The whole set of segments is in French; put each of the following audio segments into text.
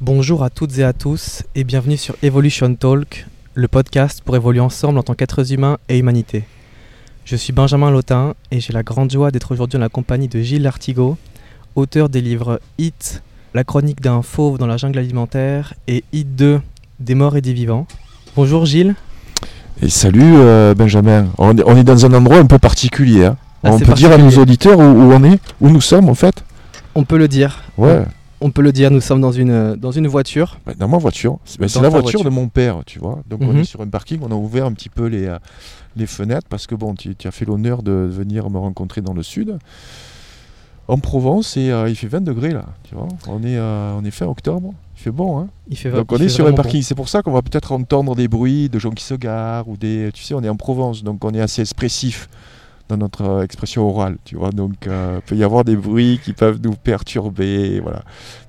Bonjour à toutes et à tous et bienvenue sur Evolution Talk, le podcast pour évoluer ensemble en tant qu'êtres humains et humanité. Je suis Benjamin Lotin et j'ai la grande joie d'être aujourd'hui en la compagnie de Gilles Lartigot, auteur des livres Hit, la chronique d'un fauve dans la jungle alimentaire et Hit 2, des morts et des vivants. Bonjour Gilles. Et salut euh, Benjamin. On est, on est dans un endroit un peu particulier. hein. Ah, on peut dire à nos auditeurs où, où on est, où nous sommes en fait. On peut le dire. Ouais. On peut le dire, nous sommes dans une, dans une voiture. Bah, Dans ma voiture. C'est bah, la voiture, voiture. de mon père, tu vois. Donc on Mhm. est sur un parking. On a ouvert un petit peu les, euh, les fenêtres parce que bon, tu, tu as fait l'honneur de venir me rencontrer dans le sud. En Provence, et euh, il fait 20 degrés là, tu vois. On est, euh, on est fin octobre, il fait bon, hein. Il fait, Donc on est sur un bon. parking. C'est pour ça qu'on va peut-être entendre des bruits de gens qui se garent ou des. Tu sais, on est en Provence, donc on est assez expressif notre euh, expression orale, tu vois. Donc euh, il peut y avoir des bruits qui peuvent nous perturber, voilà.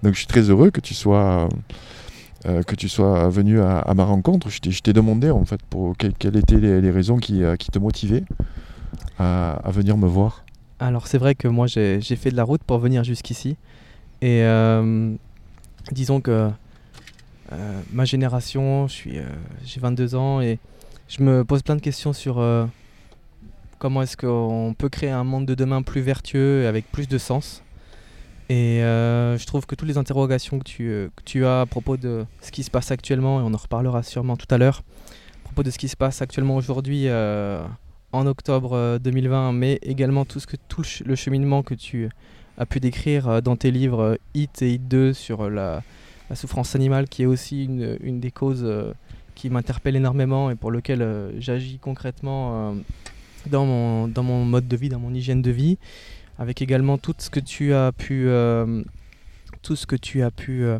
Donc je suis très heureux que tu sois. euh, que tu sois venu à, ma rencontre, je t'ai- demandé en fait pour que- quelles étaient les, raisons qui, euh, qui te motivaient à, venir me voir. Alors c'est vrai que moi j'ai fait de la route pour venir jusqu'ici. Et euh, disons que euh, ma génération, euh, j'ai 22 ans et je me pose plein de questions sur euh, comment est-ce qu'on peut créer un monde de demain plus vertueux et avec plus de sens. Et euh, je trouve que toutes les interrogations que tu, euh, que tu as à propos de ce qui se passe actuellement, et on en reparlera sûrement tout à l'heure, à propos de ce qui se passe actuellement aujourd'hui euh, en octobre euh, 2020, mais également tout, ce que, tout le ch- le cheminement que tu as pu décrire dans tes livres Hit et Hit 2 sur la, souffrance animale, qui est aussi une, des causes qui m'interpelle énormément et pour lequel j'agis concrètement dans, mon, dans mon mode de vie, dans mon hygiène de vie, avec également tout ce que tu as pu, euh, tout ce que tu as pu euh,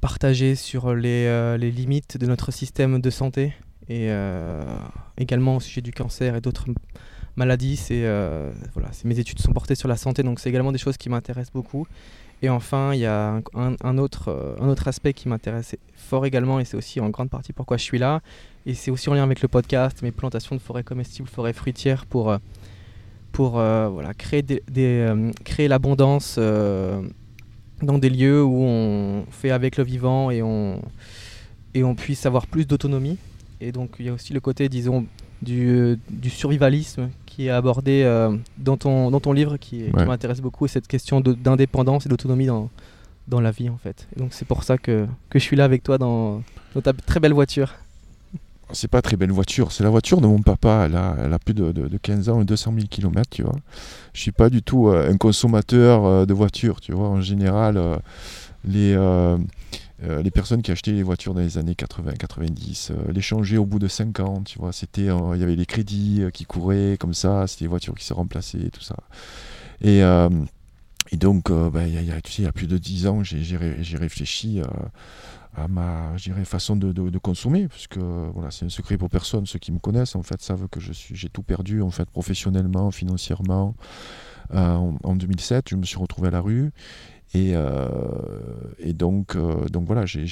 partager sur les, euh, les limites de notre système de santé et également au sujet du cancer et d'autres maladies. Voilà, mes études sont portées sur la santé, donc c'est également des choses qui m'intéressent beaucoup. Et enfin, il y a euh, un autre aspect qui m'intéresse fort également, et c'est aussi en grande partie pourquoi je suis là. Et c'est aussi en lien avec le podcast, mes plantations de forêts comestibles, forêts fruitières, pour, euh, pour euh, voilà, créer, des, créer l'abondance dans des lieux où on fait avec le vivant et on, et on puisse avoir plus d'autonomie. Et donc il y a aussi le côté, disons, du, euh, du survivalisme qui est abordé euh, dans, ton, dans ton livre qui, m'intéresse beaucoup, et cette question d'indépendance et d'autonomie dans, dans la vie en fait. Et donc c'est pour ça que, que je suis là avec toi dans, dans ta très belle voiture. C'est pas très belle voiture, c'est la voiture de mon papa. Elle a, elle a plus de, de- de 15 ans et 200 000 km, tu vois. Je suis pas du tout euh, un consommateur euh, de voitures, tu vois. En général, les, euh, les personnes qui achetaient les voitures dans les années 80-90 euh, les changeaient au bout de 5 ans, tu vois. C'était, il y avait les crédits euh, qui couraient comme ça, c'était les voitures qui se remplaçaient tout ça. Et, donc, ben, tu sais, il y a plus de 10 ans, j'ai, j'ai ré- j'ai réfléchi. à ma façon de, de- consommer, puisque voilà, c'est un secret pour personne. Ceux qui me connaissent en fait savent que je suis, j'ai tout perdu en fait professionnellement, financièrement. En, en 2007, je me suis retrouvé à la rue et, euh, et donc, euh, donc voilà, j'ai,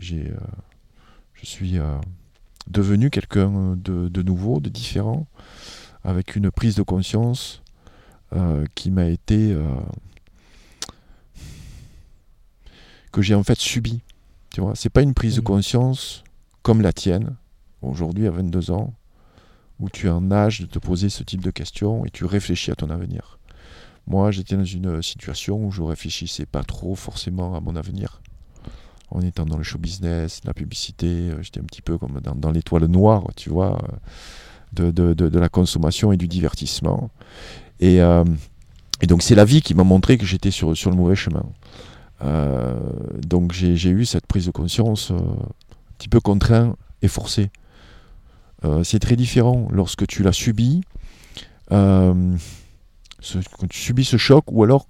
euh, je suis devenu quelqu'un de, de nouveau, de différent, avec une prise de conscience qui m'a été que j'ai en fait subi. Tu vois, c'est pas une prise de Mhm. conscience comme la tienne, aujourd'hui à 22 ans, où tu es en âge de te poser ce type de questions et tu réfléchis à ton avenir. Moi, j'étais dans une situation où je réfléchissais pas trop forcément à mon avenir. En étant dans le show business, la publicité, euh, j'étais un petit peu comme dans, l'étoile noire, tu vois, euh, de, de- de- la consommation et du divertissement. Et, euh, et donc, c'est la vie qui m'a montré que j'étais sur, sur le mauvais chemin. Donc j'ai eu cette prise de conscience un petit peu contraint et forcé. Euh, c'est très différent lorsque tu l'as subi, quand tu subis ce choc, ou alors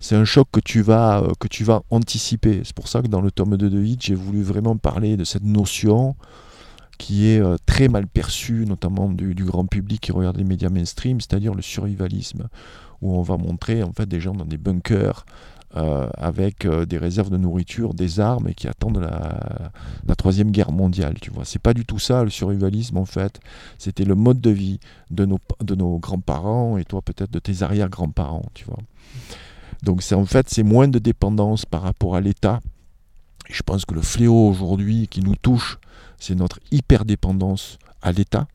c'est un choc que tu vas, euh, anticiper. C'est pour ça que dans le tome 2 de Hit, j'ai voulu vraiment parler de cette notion qui est euh, très mal perçue, notamment du, du grand public qui regarde les médias mainstream, c'est-à-dire le survivalisme, où on va montrer en fait des gens dans des bunkers, euh, avec euh, des réserves de nourriture, des armes et qui attendent la, la troisième guerre mondiale. Tu vois, c'est pas du tout ça le survivalisme en fait. C'était le mode de vie de nos, grands-parents et toi peut-être de tes arrière-grands-parents. Tu vois. Donc c'est en fait c'est moins de dépendance par rapport à l'État. Je pense que le fléau aujourd'hui qui nous touche, c'est notre hyperdépendance à l'État.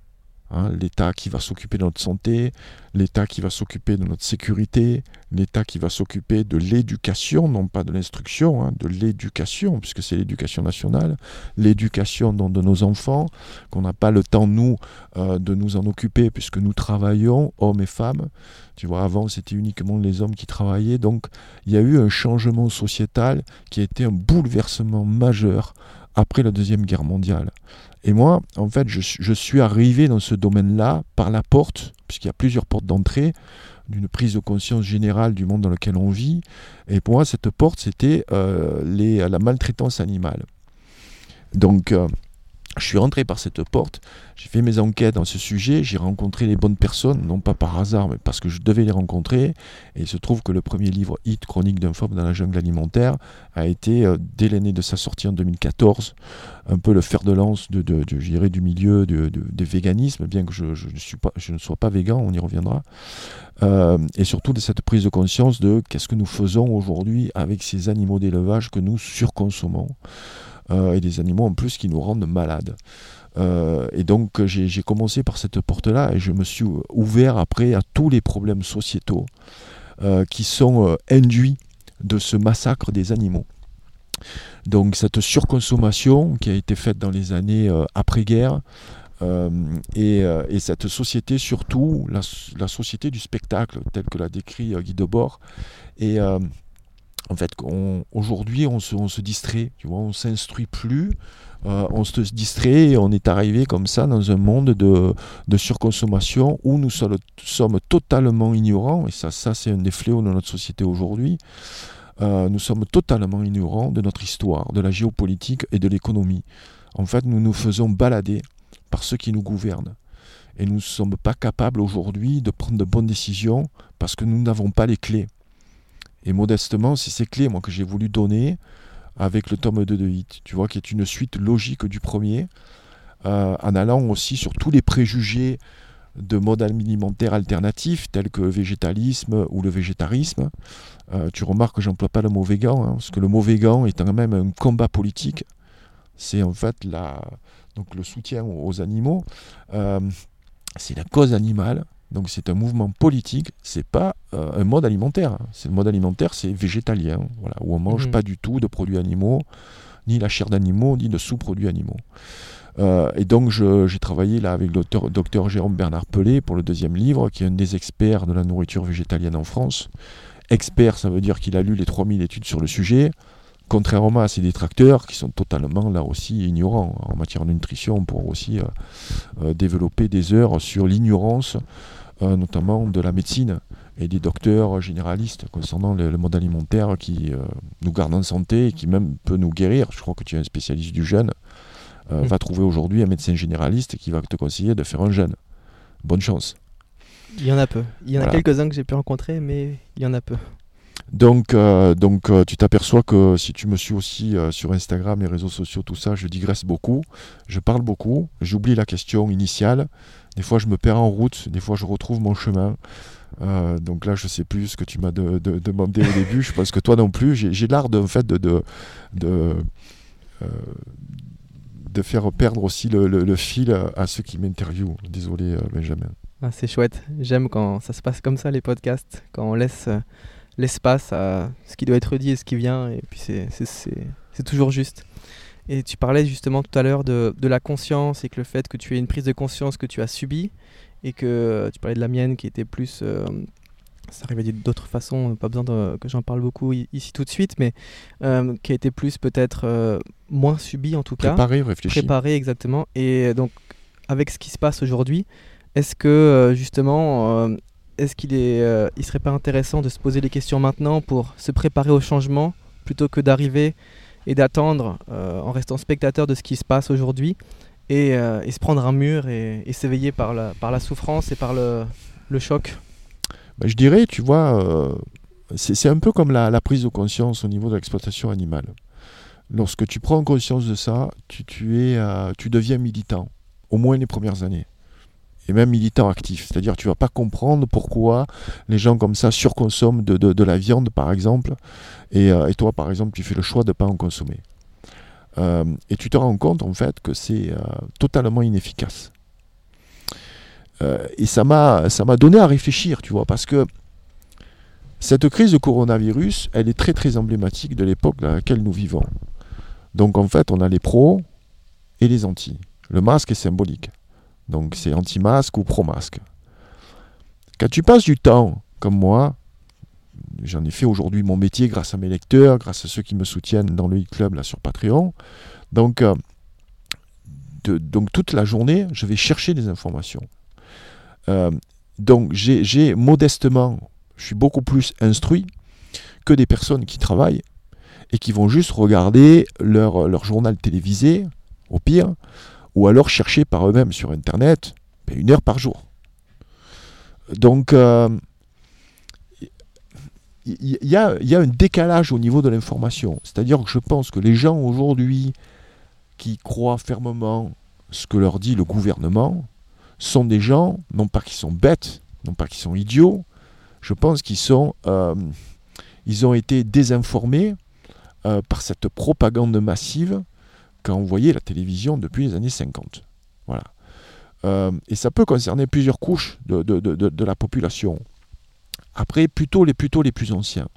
Hein, L'État qui va s'occuper de notre santé, l'État qui va s'occuper de notre sécurité, l'État qui va s'occuper de l'éducation, non pas de l'instruction, hein, de l'éducation, puisque c'est l'éducation nationale, l'éducation de nos enfants, qu'on n'a pas le temps, nous, euh, de nous en occuper, puisque nous travaillons, hommes et femmes. Tu vois, avant, c'était uniquement les hommes qui travaillaient. Donc, il y a eu un changement sociétal qui a été un bouleversement majeur après la Deuxième Guerre mondiale. Et moi, en fait, je, suis arrivé dans ce domaine-là par la porte, puisqu'il y a plusieurs portes d'entrée, d'une prise de conscience générale du monde dans lequel on vit. Et pour moi, cette porte, c'était euh, la maltraitance animale. Donc, euh, je suis rentré par cette porte, j'ai fait mes enquêtes dans ce sujet, j'ai rencontré les bonnes personnes, non pas par hasard, mais parce que je devais les rencontrer. Et il se trouve que le premier livre, Hit, Chronique d'un phobe dans la jungle alimentaire, a été, euh, dès l'année de sa sortie en 2014, un peu le fer de lance de, de, du milieu de, des véganismes, bien que je ne sois pas végan, on y reviendra. Euh, et surtout de cette prise de conscience de qu'est-ce que nous faisons aujourd'hui avec ces animaux d'élevage que nous surconsommons. Euh, et des animaux en plus qui nous rendent malades. Euh, et donc j'ai commencé par cette porte-là et je me suis ouvert après à tous les problèmes sociétaux euh, qui sont induits de ce massacre des animaux. Donc cette surconsommation qui a été faite dans les années après-guerre, et, cette société, surtout la, société du spectacle, telle que l'a décrit Guy Debord, et en fait, aujourd'hui, on se, distrait, tu vois, on s'instruit plus, euh, on se distrait et on est arrivé comme ça dans un monde de, surconsommation où nous sommes, totalement ignorants, et ça, ça c'est un des fléaux de notre société aujourd'hui, euh, nous sommes totalement ignorants de notre histoire, de la géopolitique et de l'économie. En fait, nous nous faisons balader par ceux qui nous gouvernent. Et nous ne sommes pas capables aujourd'hui de prendre de bonnes décisions parce que nous n'avons pas les clés. Et modestement, c'est ces clés que j'ai voulu donner avec le tome 2 de Hit, tu vois, qui est une suite logique du premier, euh, en allant aussi sur tous les préjugés de modes alimentaires alternatifs tels que le végétalisme ou le végétarisme. Euh, tu remarques que j'emploie pas le mot végan, hein, parce que le mot végan est quand même un combat politique. C'est en fait la, donc le soutien aux animaux. Euh, c'est la cause animale. Donc c'est un mouvement politique, c'est pas euh, un mode alimentaire. C'est le mode alimentaire, c'est végétalien, voilà, où on mange mhm. pas du tout de produits animaux, ni la chair d'animaux, ni de sous-produits animaux. Euh, et donc j'ai travaillé là avec le docteur Jérôme Bernard Pelé pour le deuxième livre, qui est un des experts de la nourriture végétalienne en France. Expert, ça veut dire qu'il a lu les 3000 études sur le sujet. Contrairement à ses détracteurs qui sont totalement là aussi ignorants en matière de nutrition, on pourra aussi euh, développer des heures sur l'ignorance notamment de la médecine et des docteurs généralistes concernant le, mode alimentaire qui euh, nous garde en santé et qui même peut nous guérir. Je crois que tu es un spécialiste du jeûne. Euh, mm. Va trouver aujourd'hui un médecin généraliste qui va te conseiller de faire un jeûne. Bonne chance. Il y en a peu. Il y en a quelques-uns que j'ai pu rencontrer, mais il y en a peu. Donc, donc tu t'aperçois que si tu me suis aussi sur Instagram, les réseaux sociaux, tout ça, je digresse beaucoup, je parle beaucoup, j'oublie la question initiale. Des fois, je me perds en route, des fois, je retrouve mon chemin. Euh, donc là, je sais plus ce que tu m'as demandé au début. Je pense que toi non plus. J'ai l'art de, fait, de, de, de, euh, faire perdre aussi le, fil à, ceux qui m'interviewent. Désolé, euh, Benjamin. Ah, c'est chouette. J'aime quand ça se passe comme ça, les podcasts, quand on laisse l'espace à ce qui doit être dit et ce qui vient. Et puis, c'est toujours juste. Et tu parlais justement tout à l'heure de, de, la conscience et que le fait que tu aies une prise de conscience que tu as subie et que tu parlais de la mienne qui était plus... Euh, ça arrivait d'autres façons, pas besoin que j'en parle beaucoup ici tout de suite, mais euh, qui a été plus peut-être euh, moins subie en tout cas. Préparée, réfléchie. Préparée exactement. Et donc avec ce qui se passe aujourd'hui, est-ce que justement, est-ce qu'il est, il serait pas intéressant de se poser les questions maintenant pour se préparer au changement plutôt que d'arriver et d'attendre euh, en restant spectateur de ce qui se passe aujourd'hui et, euh, se prendre un mur et, s'éveiller par la, par la souffrance et par le, le choc bah, Je dirais, tu vois, euh, c'est un peu comme la, la, prise de conscience au niveau de l'exploitation animale. Lorsque tu prends conscience de ça, tu, tu, es, tu deviens militant, au moins les premières années. Et même militant actif. C'est-à-dire tu vas pas comprendre pourquoi les gens comme ça surconsomment de, la viande, par exemple, et, et, toi, par exemple, tu fais le choix de ne pas en consommer. et tu te rends compte, en fait, que c'est totalement inefficace. et ça m'a donné à réfléchir, tu vois, parce que cette crise de coronavirus, elle est très très emblématique de l'époque dans laquelle nous vivons. Donc en fait, on a les pros et les anti. Le masque est symbolique. Donc c'est anti-masque ou pro-masque. Quand tu passes du temps, comme moi, j'en ai fait aujourd'hui mon métier grâce à mes lecteurs, grâce à ceux qui me soutiennent dans le e-club là sur Patreon. Donc, euh, donc toute la journée, je vais chercher des informations. Euh, donc j'ai modestement je suis beaucoup plus instruit que des personnes qui travaillent et qui vont juste regarder leur, leur journal télévisé, au pire, ou alors chercher par eux-mêmes sur Internet ben, une heure par jour. Donc, euh, il y, a, y, a, un décalage au niveau de l'information. C'est-à-dire que je pense que les gens aujourd'hui qui croient fermement ce que leur dit le gouvernement sont des gens, non pas qui sont bêtes, non pas qui sont idiots, je pense qu'ils sont, euh, ils ont été désinformés euh, par cette propagande massive quand on voyait la télévision depuis les années 50. Voilà. Euh, et ça peut concerner plusieurs couches de, de, de, la population. Après, plutôt les, plutôt les plus anciens.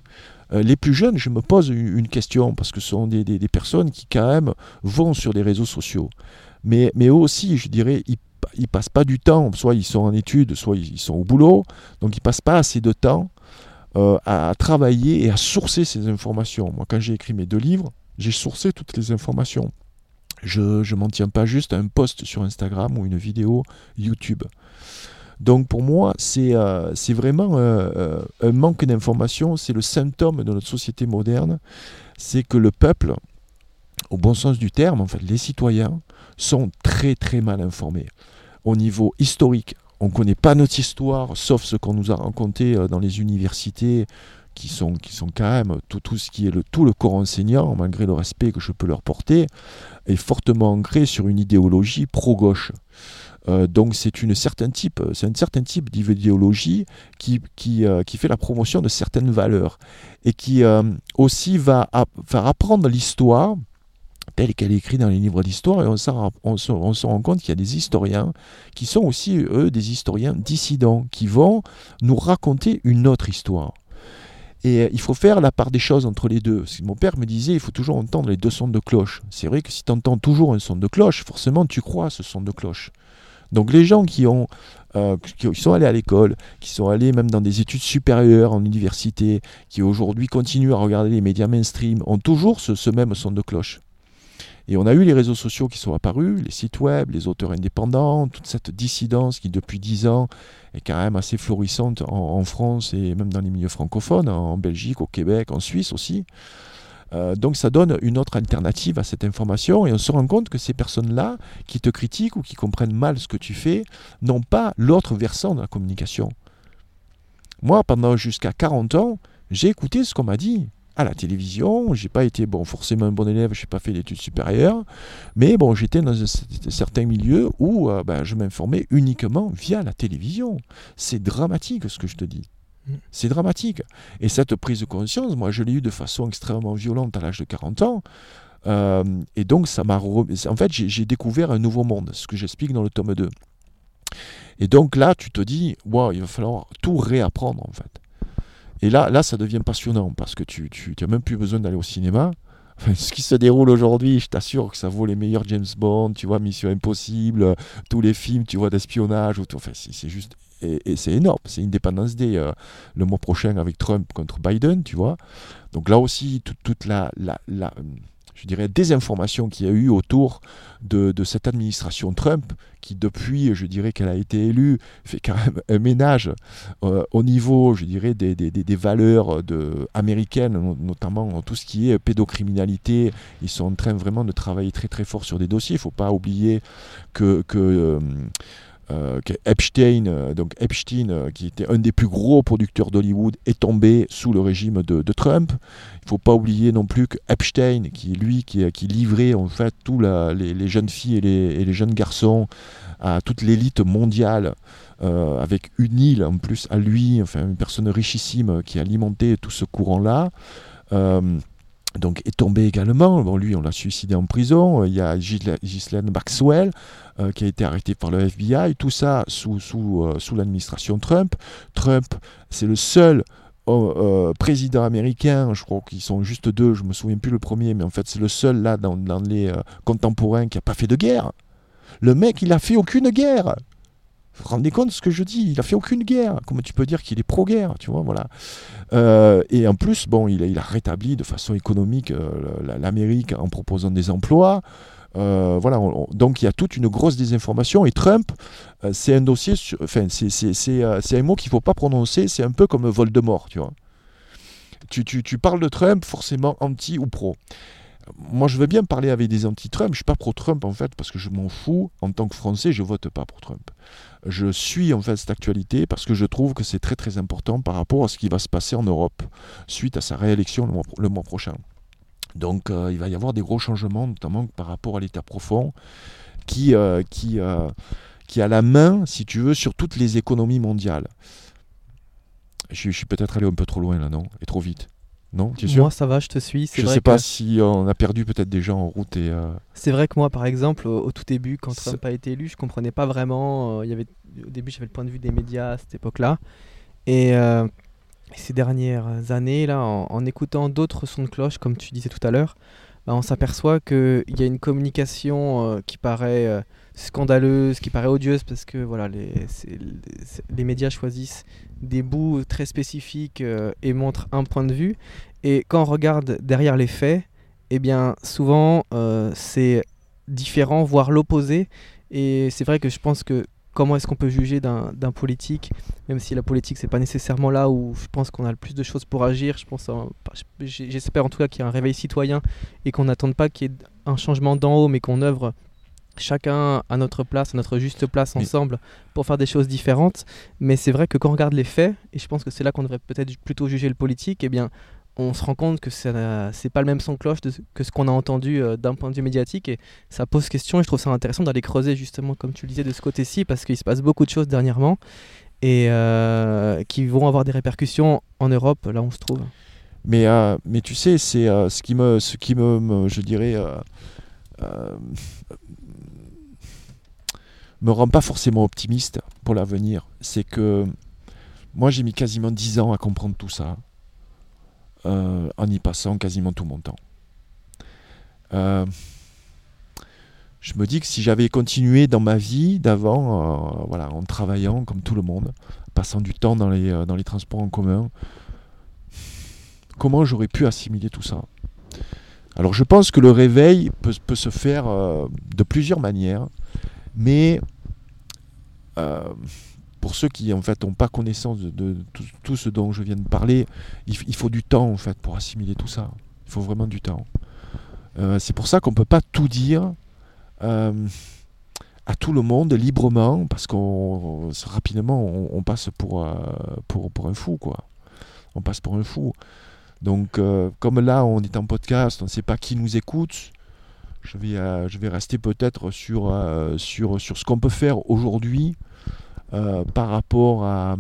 les plus jeunes, je me pose une, question, parce que ce sont des, des, des, personnes qui quand même vont sur les réseaux sociaux. Mais, mais eux aussi, je dirais, ils ils passent pas du temps, soit ils sont en études, soit ils sont au boulot, donc ils passent pas assez de temps euh, à, travailler et à sourcer ces informations. Moi, quand j'ai écrit mes deux livres, j'ai sourcé toutes les informations. Je ne m'en tiens pas juste à un post sur Instagram ou une vidéo YouTube. Donc pour moi, c'est euh, vraiment euh, un manque d'information, c'est le symptôme de notre société moderne, c'est que le peuple, au bon sens du terme, en fait, les citoyens, sont très très mal informés au niveau historique. On ne connaît pas notre histoire, sauf ce qu'on nous a raconté euh, dans les universités, qui sont, qui sont quand même tout, tout ce qui est le, tout le corps enseignant, malgré le respect que je peux leur porter, est fortement ancré sur une idéologie pro-gauche. Euh, donc c'est une certain type, c'est un certain type d'idéologie qui, qui, euh, qui, fait la promotion de certaines valeurs et qui aussi va faire apprendre l'histoire telle qu'elle est écrite dans les livres d'histoire, et on, on, se rend compte qu'il y a des historiens qui sont aussi, eux, des historiens dissidents, qui vont nous raconter une autre histoire. Et euh, il faut faire la part des choses entre les deux. Mon père me disait, il faut toujours entendre les deux sons de cloche. C'est vrai que si tu entends toujours un son de cloche, forcément tu crois à ce son de cloche. Donc les gens qui, ont, euh, qui sont allés à l'école, qui sont allés même dans des études supérieures en université, qui aujourd'hui continuent à regarder les médias mainstream, ont toujours ce même son de cloche. Et on a eu les réseaux sociaux qui sont apparus, les sites web, les auteurs indépendants, toute cette dissidence qui depuis dix ans est quand même assez florissante en, France et même dans les milieux francophones, en Belgique, au Québec, en Suisse aussi. Euh, donc ça donne une autre alternative à cette information et on se rend compte que ces personnes-là qui te critiquent ou qui comprennent mal ce que tu fais n'ont pas l'autre versant de la communication. Moi, pendant jusqu'à 40 ans, j'ai écouté ce qu'on m'a dit à la télévision. J'ai pas été bon, forcément un bon élève, j'ai pas fait d'études supérieures, mais bon, j'étais dans un, certain milieu où euh, ben, je m'informais uniquement via la télévision. C'est dramatique ce que je te dis. Mm. C'est dramatique. Et cette prise de conscience, moi, je l'ai eu de façon extrêmement violente à l'âge de 40 ans. Euh, et donc, ça m'a. En fait, j'ai découvert un nouveau monde, ce que j'explique dans le tome 2. Et donc là, tu te dis, wow, il va falloir tout réapprendre, en fait. Et là, là, ça devient passionnant parce que tu n'as même plus besoin d'aller au cinéma. ce qui se déroule aujourd'hui, je t'assure que ça vaut les meilleurs James Bond, tu vois, Mission Impossible, tous les films, tu vois, d'espionnage. Enfin, c'est juste. Et, c'est énorme. C'est Independence Day euh, le mois prochain avec Trump contre Biden, tu vois. Donc là aussi, toute la, la, la je dirais, désinformation qu'il y a eu autour de, cette administration Trump, qui depuis, je dirais qu'elle a été élue, fait quand même un ménage euh, au niveau, je dirais, des, valeurs de, américaines, notamment tout ce qui est pédocriminalité. Ils sont en train vraiment de travailler très très fort sur des dossiers. Il ne faut pas oublier que... que euh, euh, Epstein, euh, donc Epstein, euh, qui était un des plus gros producteurs d'Hollywood, est tombé sous le régime de, Trump. Il ne faut pas oublier non plus que Epstein, qui est lui qui, livrait en fait tous les, jeunes filles et les, jeunes garçons à toute l'élite mondiale, avec une île en plus à lui, enfin une personne richissime qui alimentait tout ce courant-là donc est tombé également. Bon, lui, on l'a suicidé en prison. Il y a Ghislaine Maxwell euh, qui a été arrêté par le FBI. Tout ça sous, sous, euh, sous l'administration Trump. Trump, c'est le seul euh, président américain, je crois qu'ils sont juste deux, je me souviens plus le premier, mais en fait c'est le seul là dans, dans les contemporains qui n'a pas fait de guerre. Le mec, il a fait aucune guerre. Vous vous rendez compte de ce que je dis? Il a fait aucune guerre. Comment tu peux dire qu'il est pro-guerre Tu vois, voilà. Euh, et en plus, bon, il a, rétabli de façon économique euh, l'Amérique en proposant des emplois. Euh, voilà, donc il y a toute une grosse désinformation. Et Trump, c'est un dossier, c'est un mot qu'il ne faut pas prononcer. C'est un peu comme Voldemort, tu vois. Tu parles de Trump, forcément anti ou pro moi, je veux bien parler avec des anti-Trump. Je ne suis pas pro-Trump, en fait, parce que je m'en fous. En tant que Français, je ne vote pas pour Trump. Je suis, en fait, cette actualité parce que je trouve que c'est très, très important par rapport à ce qui va se passer en Europe suite à sa réélection le mois, prochain. Donc, euh, il va y avoir des gros changements, notamment par rapport à l'État profond, qui, euh, qui, euh, qui a la main, si tu veux, sur toutes les économies Je, je suis peut-être allé un peu trop loin, là, non? Et trop vite. Non, tu Moi, ça va, je te suis. Je ne sais pas si on a perdu peut-être des gens en route. et. Euh, c'est vrai que moi, par exemple, au, tout début, quand Trump a été élu, je comprenais pas vraiment. Euh, y avait, au début, j'avais le point de vue des médias à cette époque-là. Et euh, ces dernières années, là, en, écoutant d'autres sons de cloche, comme tu disais tout à l'heure, bah, on s'aperçoit qu'il y a une communication qui paraît scandaleuse, qui paraît odieuse, parce que voilà, les, les médias choisissent des bouts très spécifiques euh, et montrent un point de vue. Et quand on regarde derrière les faits, eh bien souvent euh, c'est différent, voire l'opposé. Et c'est vrai que je pense que comment est-ce qu'on peut juger d'un politique, même si la politique c'est pas nécessairement là où je pense qu'on a le plus de choses pour agir. Je pense, j'espère en tout cas qu'il y a un réveil citoyen et qu'on n'attende pas qu'il y ait un changement d'en haut, mais qu'on œuvre chacun à notre place, à notre juste place ensemble pour faire des choses différentes. Mais c'est vrai que quand on regarde les faits, et je pense que c'est là qu'on devrait peut-être plutôt juger le politique, eh bien, on se rend compte que c'est pas le même son cloche que ce qu'on a entendu euh, d'un point de vue médiatique et ça pose question et je trouve ça intéressant d'aller creuser justement comme tu le disais de ce côté-ci parce qu'il se passe beaucoup de choses dernièrement et euh, qui vont avoir des répercussions en Europe là où on se trouve. Mais, euh, mais tu sais, c'est ce qui me, ce qui me, je dirais, me rend pas forcément optimiste pour l'avenir. C'est que moi, j'ai mis quasiment 10 ans à comprendre tout ça, euh, en y passant quasiment tout mon temps. Euh, je me dis que si j'avais continué dans ma vie d'avant, euh, voilà, en travaillant comme tout le monde, passant du temps dans les, dans les transports en commun, comment j'aurais pu assimiler tout ça? Alors je pense que le réveil peut, peut se faire de plusieurs manières, mais euh, pour ceux qui en fait n'ont pas connaissance de, tout, ce dont je viens de parler, il, faut du temps en fait pour assimiler tout ça. Il faut vraiment du temps. Euh, c'est pour ça qu'on ne peut pas tout dire euh, à tout le monde librement, parce qu'on rapidement on, passe pour, pour, pour, un fou quoi. On passe pour un fou. Donc comme là on est en podcast, on ne sait pas qui nous écoute. Je vais, euh, je vais rester peut-être sur, euh, sur, ce qu'on peut faire aujourd'hui euh, par rapport à,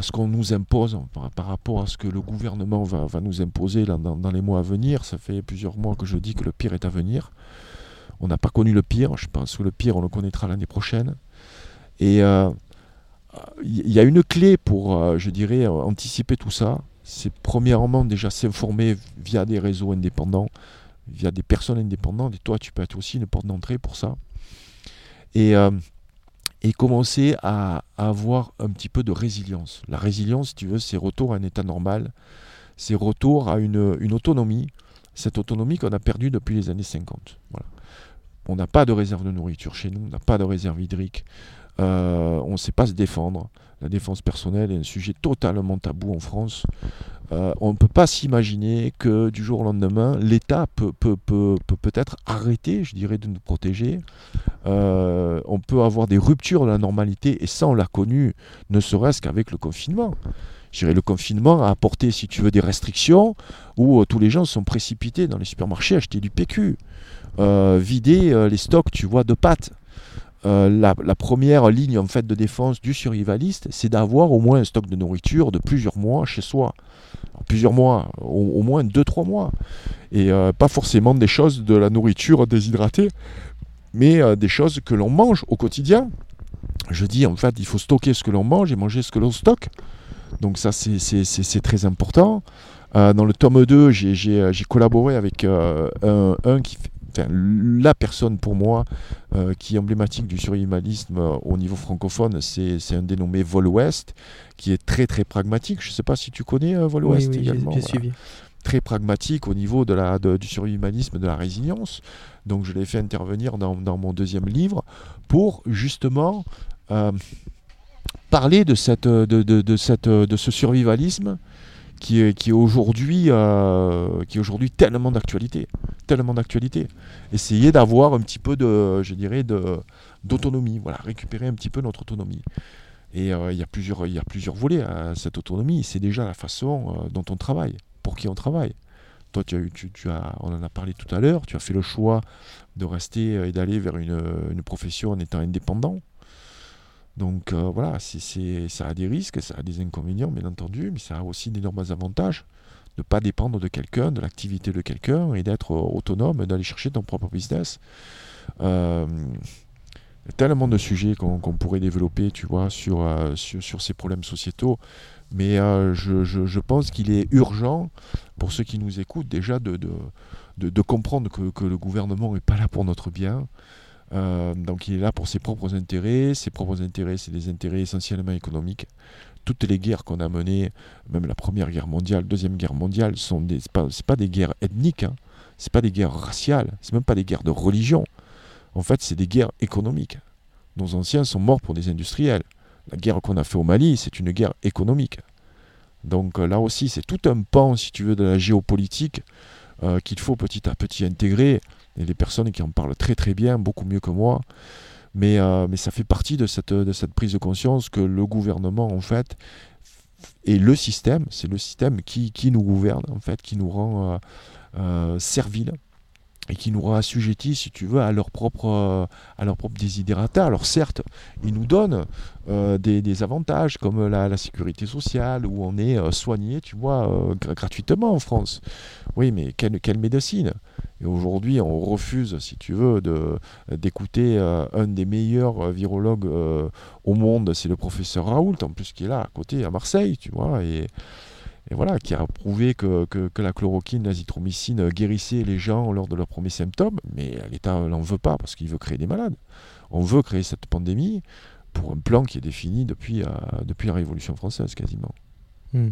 ce qu'on nous impose, par, rapport à ce que le gouvernement va, va nous imposer dans, dans, les mois à venir. Ça fait plusieurs mois que je dis que le pire est à venir. On n'a pas connu le pire, je pense que le pire on le connaîtra l'année prochaine. Et il y a une clé pour, je dirais, anticiper tout ça. C'est premièrement déjà s'informer via des réseaux indépendants, via des personnes indépendantes, et toi tu peux être aussi une porte d'entrée pour ça. Et, euh, et commencer à, avoir un petit peu de résilience. La résilience, si tu veux, c'est retour à un état normal, c'est retour à une, une autonomie, cette autonomie qu'on a perdue depuis les années 50. Voilà. On n'a pas de réserve de nourriture chez nous, on n'a pas de réserve hydrique, euh, on ne sait pas se défendre. La défense personnelle est un sujet totalement tabou en France. Euh, on ne peut pas s'imaginer que du jour au lendemain, l'État peut, peut, peut, peut, être arrêté, je dirais, de nous protéger. Euh, on peut avoir des ruptures de la normalité, et ça, on l'a connu, ne serait-ce qu'avec le confinement. Je dirais, le confinement a apporté, si tu veux, des restrictions où euh, tous les gens sont précipités dans les supermarchés acheter du PQ, vider les stocks, tu vois, de pâtes. euh, la, première ligne en fait de défense du survivaliste, c'est d'avoir au moins un stock de nourriture de plusieurs mois chez soi. Plusieurs mois, au, moins 2-3 mois. Et euh, pas forcément des choses de la nourriture déshydratée, mais euh, des choses que l'on mange au quotidien. Je dis en fait, il faut stocker ce que l'on mange et manger ce que l'on stocke. Donc ça, c'est très important. dans le tome 2, j'ai collaboré avec un, un, qui, fait la personne pour moi euh, qui est emblématique du survivalisme euh, au niveau francophone, c'est un dénommé Vol Ouest, qui est très très pragmatique. Je ne sais pas si tu connais euh, Vol Ouest également. Très pragmatique au niveau de la, du survivalisme, de la résilience. Donc je l'ai fait intervenir dans, mon deuxième livre pour justement parler de, cette, de, de, cette, de ce survivalisme qui est, qui est aujourd'hui euh, qui tellement d'actualité tellement d'actualité. Essayer d'avoir un petit peu de je dirais d'autonomie voilà récupérer un petit peu notre autonomie. Et euh, il y a plusieurs y a plusieurs volets à cette autonomie. C'est déjà la façon euh, dont on travaille pour qui on travaille. Toi tu as, tu as on en a parlé tout à l'heure tu as fait le choix de rester et d'aller vers une, une profession en étant indépendant donc euh, voilà, ça a des risques, ça a des inconvénients bien entendu, mais ça a aussi d'énormes avantages de ne pas dépendre de quelqu'un, de l'activité de quelqu'un et d'être autonome, d'aller chercher ton propre business. Euh, tellement de sujets qu'on pourrait développer, tu vois, sur, euh, ces problèmes sociétaux. Mais je, pense qu'il est urgent pour ceux qui nous écoutent déjà de, comprendre que, le gouvernement n'est pas là pour notre bien, euh, donc il est là pour ses propres intérêts. Ses propres intérêts, c'est des intérêts essentiellement économiques. Toutes les guerres qu'on a menées, même la Première Guerre mondiale, Deuxième Guerre mondiale, sont des, pas, pas des guerres ethniques, hein. c'est pas des guerres raciales, c'est même pas des guerres de religion. En fait, c'est des guerres économiques. Nos anciens sont morts pour des industriels. La guerre qu'on a fait au Mali, c'est une guerre économique. Donc euh, là aussi, c'est tout un pan, si tu veux, de la géopolitique euh, qu'il faut petit à petit intégrer a des personnes qui en parlent très très bien, beaucoup mieux que moi. Mais, euh, mais ça fait partie de cette, de cette prise de conscience que le gouvernement, en fait, et le système, c'est le système qui, qui, nous gouverne, en fait, qui nous rend euh, euh serviles et qui nous rend assujettis, si tu veux, à leur propre, à leur propre désidérata. Alors certes, ils nous donnent euh, des, avantages comme la, sécurité sociale, où on est soigné, tu vois, gratuitement en France. Oui, mais quelle, médecine? Et aujourd'hui, on refuse, si tu veux, d'écouter euh, un des meilleurs euh, virologues euh, au monde, c'est le professeur Raoult, en plus qui est là à côté, à Marseille, tu vois, et, voilà, qui a prouvé que, la chloroquine, l'azithromycine guérissait les gens lors de leurs premiers symptômes, mais l'État n'en veut pas parce qu'il veut créer des malades. On veut créer cette pandémie pour un plan qui est défini depuis, depuis la Révolution française quasiment. Hmm.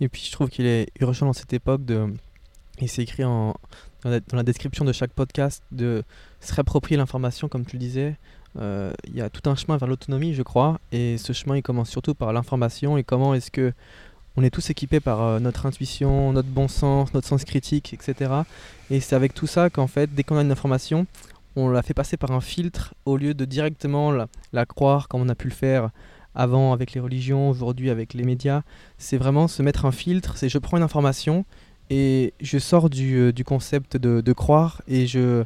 Et puis je trouve qu'il est urgent dans cette époque de... Il s'est écrit en, dans la, description de chaque podcast de se réapproprier l'information, comme tu le disais. Euh, il y a tout un chemin vers l'autonomie, je crois, et ce chemin il commence surtout par l'information et comment est-ce que on est tous équipés par euh, notre intuition, notre bon sens, notre sens critique, etc. Et c'est avec tout ça qu'en fait, dès qu'on a une information, on la fait passer par un filtre au lieu de directement la, croire comme on a pu le faire avant avec les religions, aujourd'hui avec les médias. C'est vraiment se mettre un filtre, c'est je prends une information, et je sors du, euh, concept de, croire et je,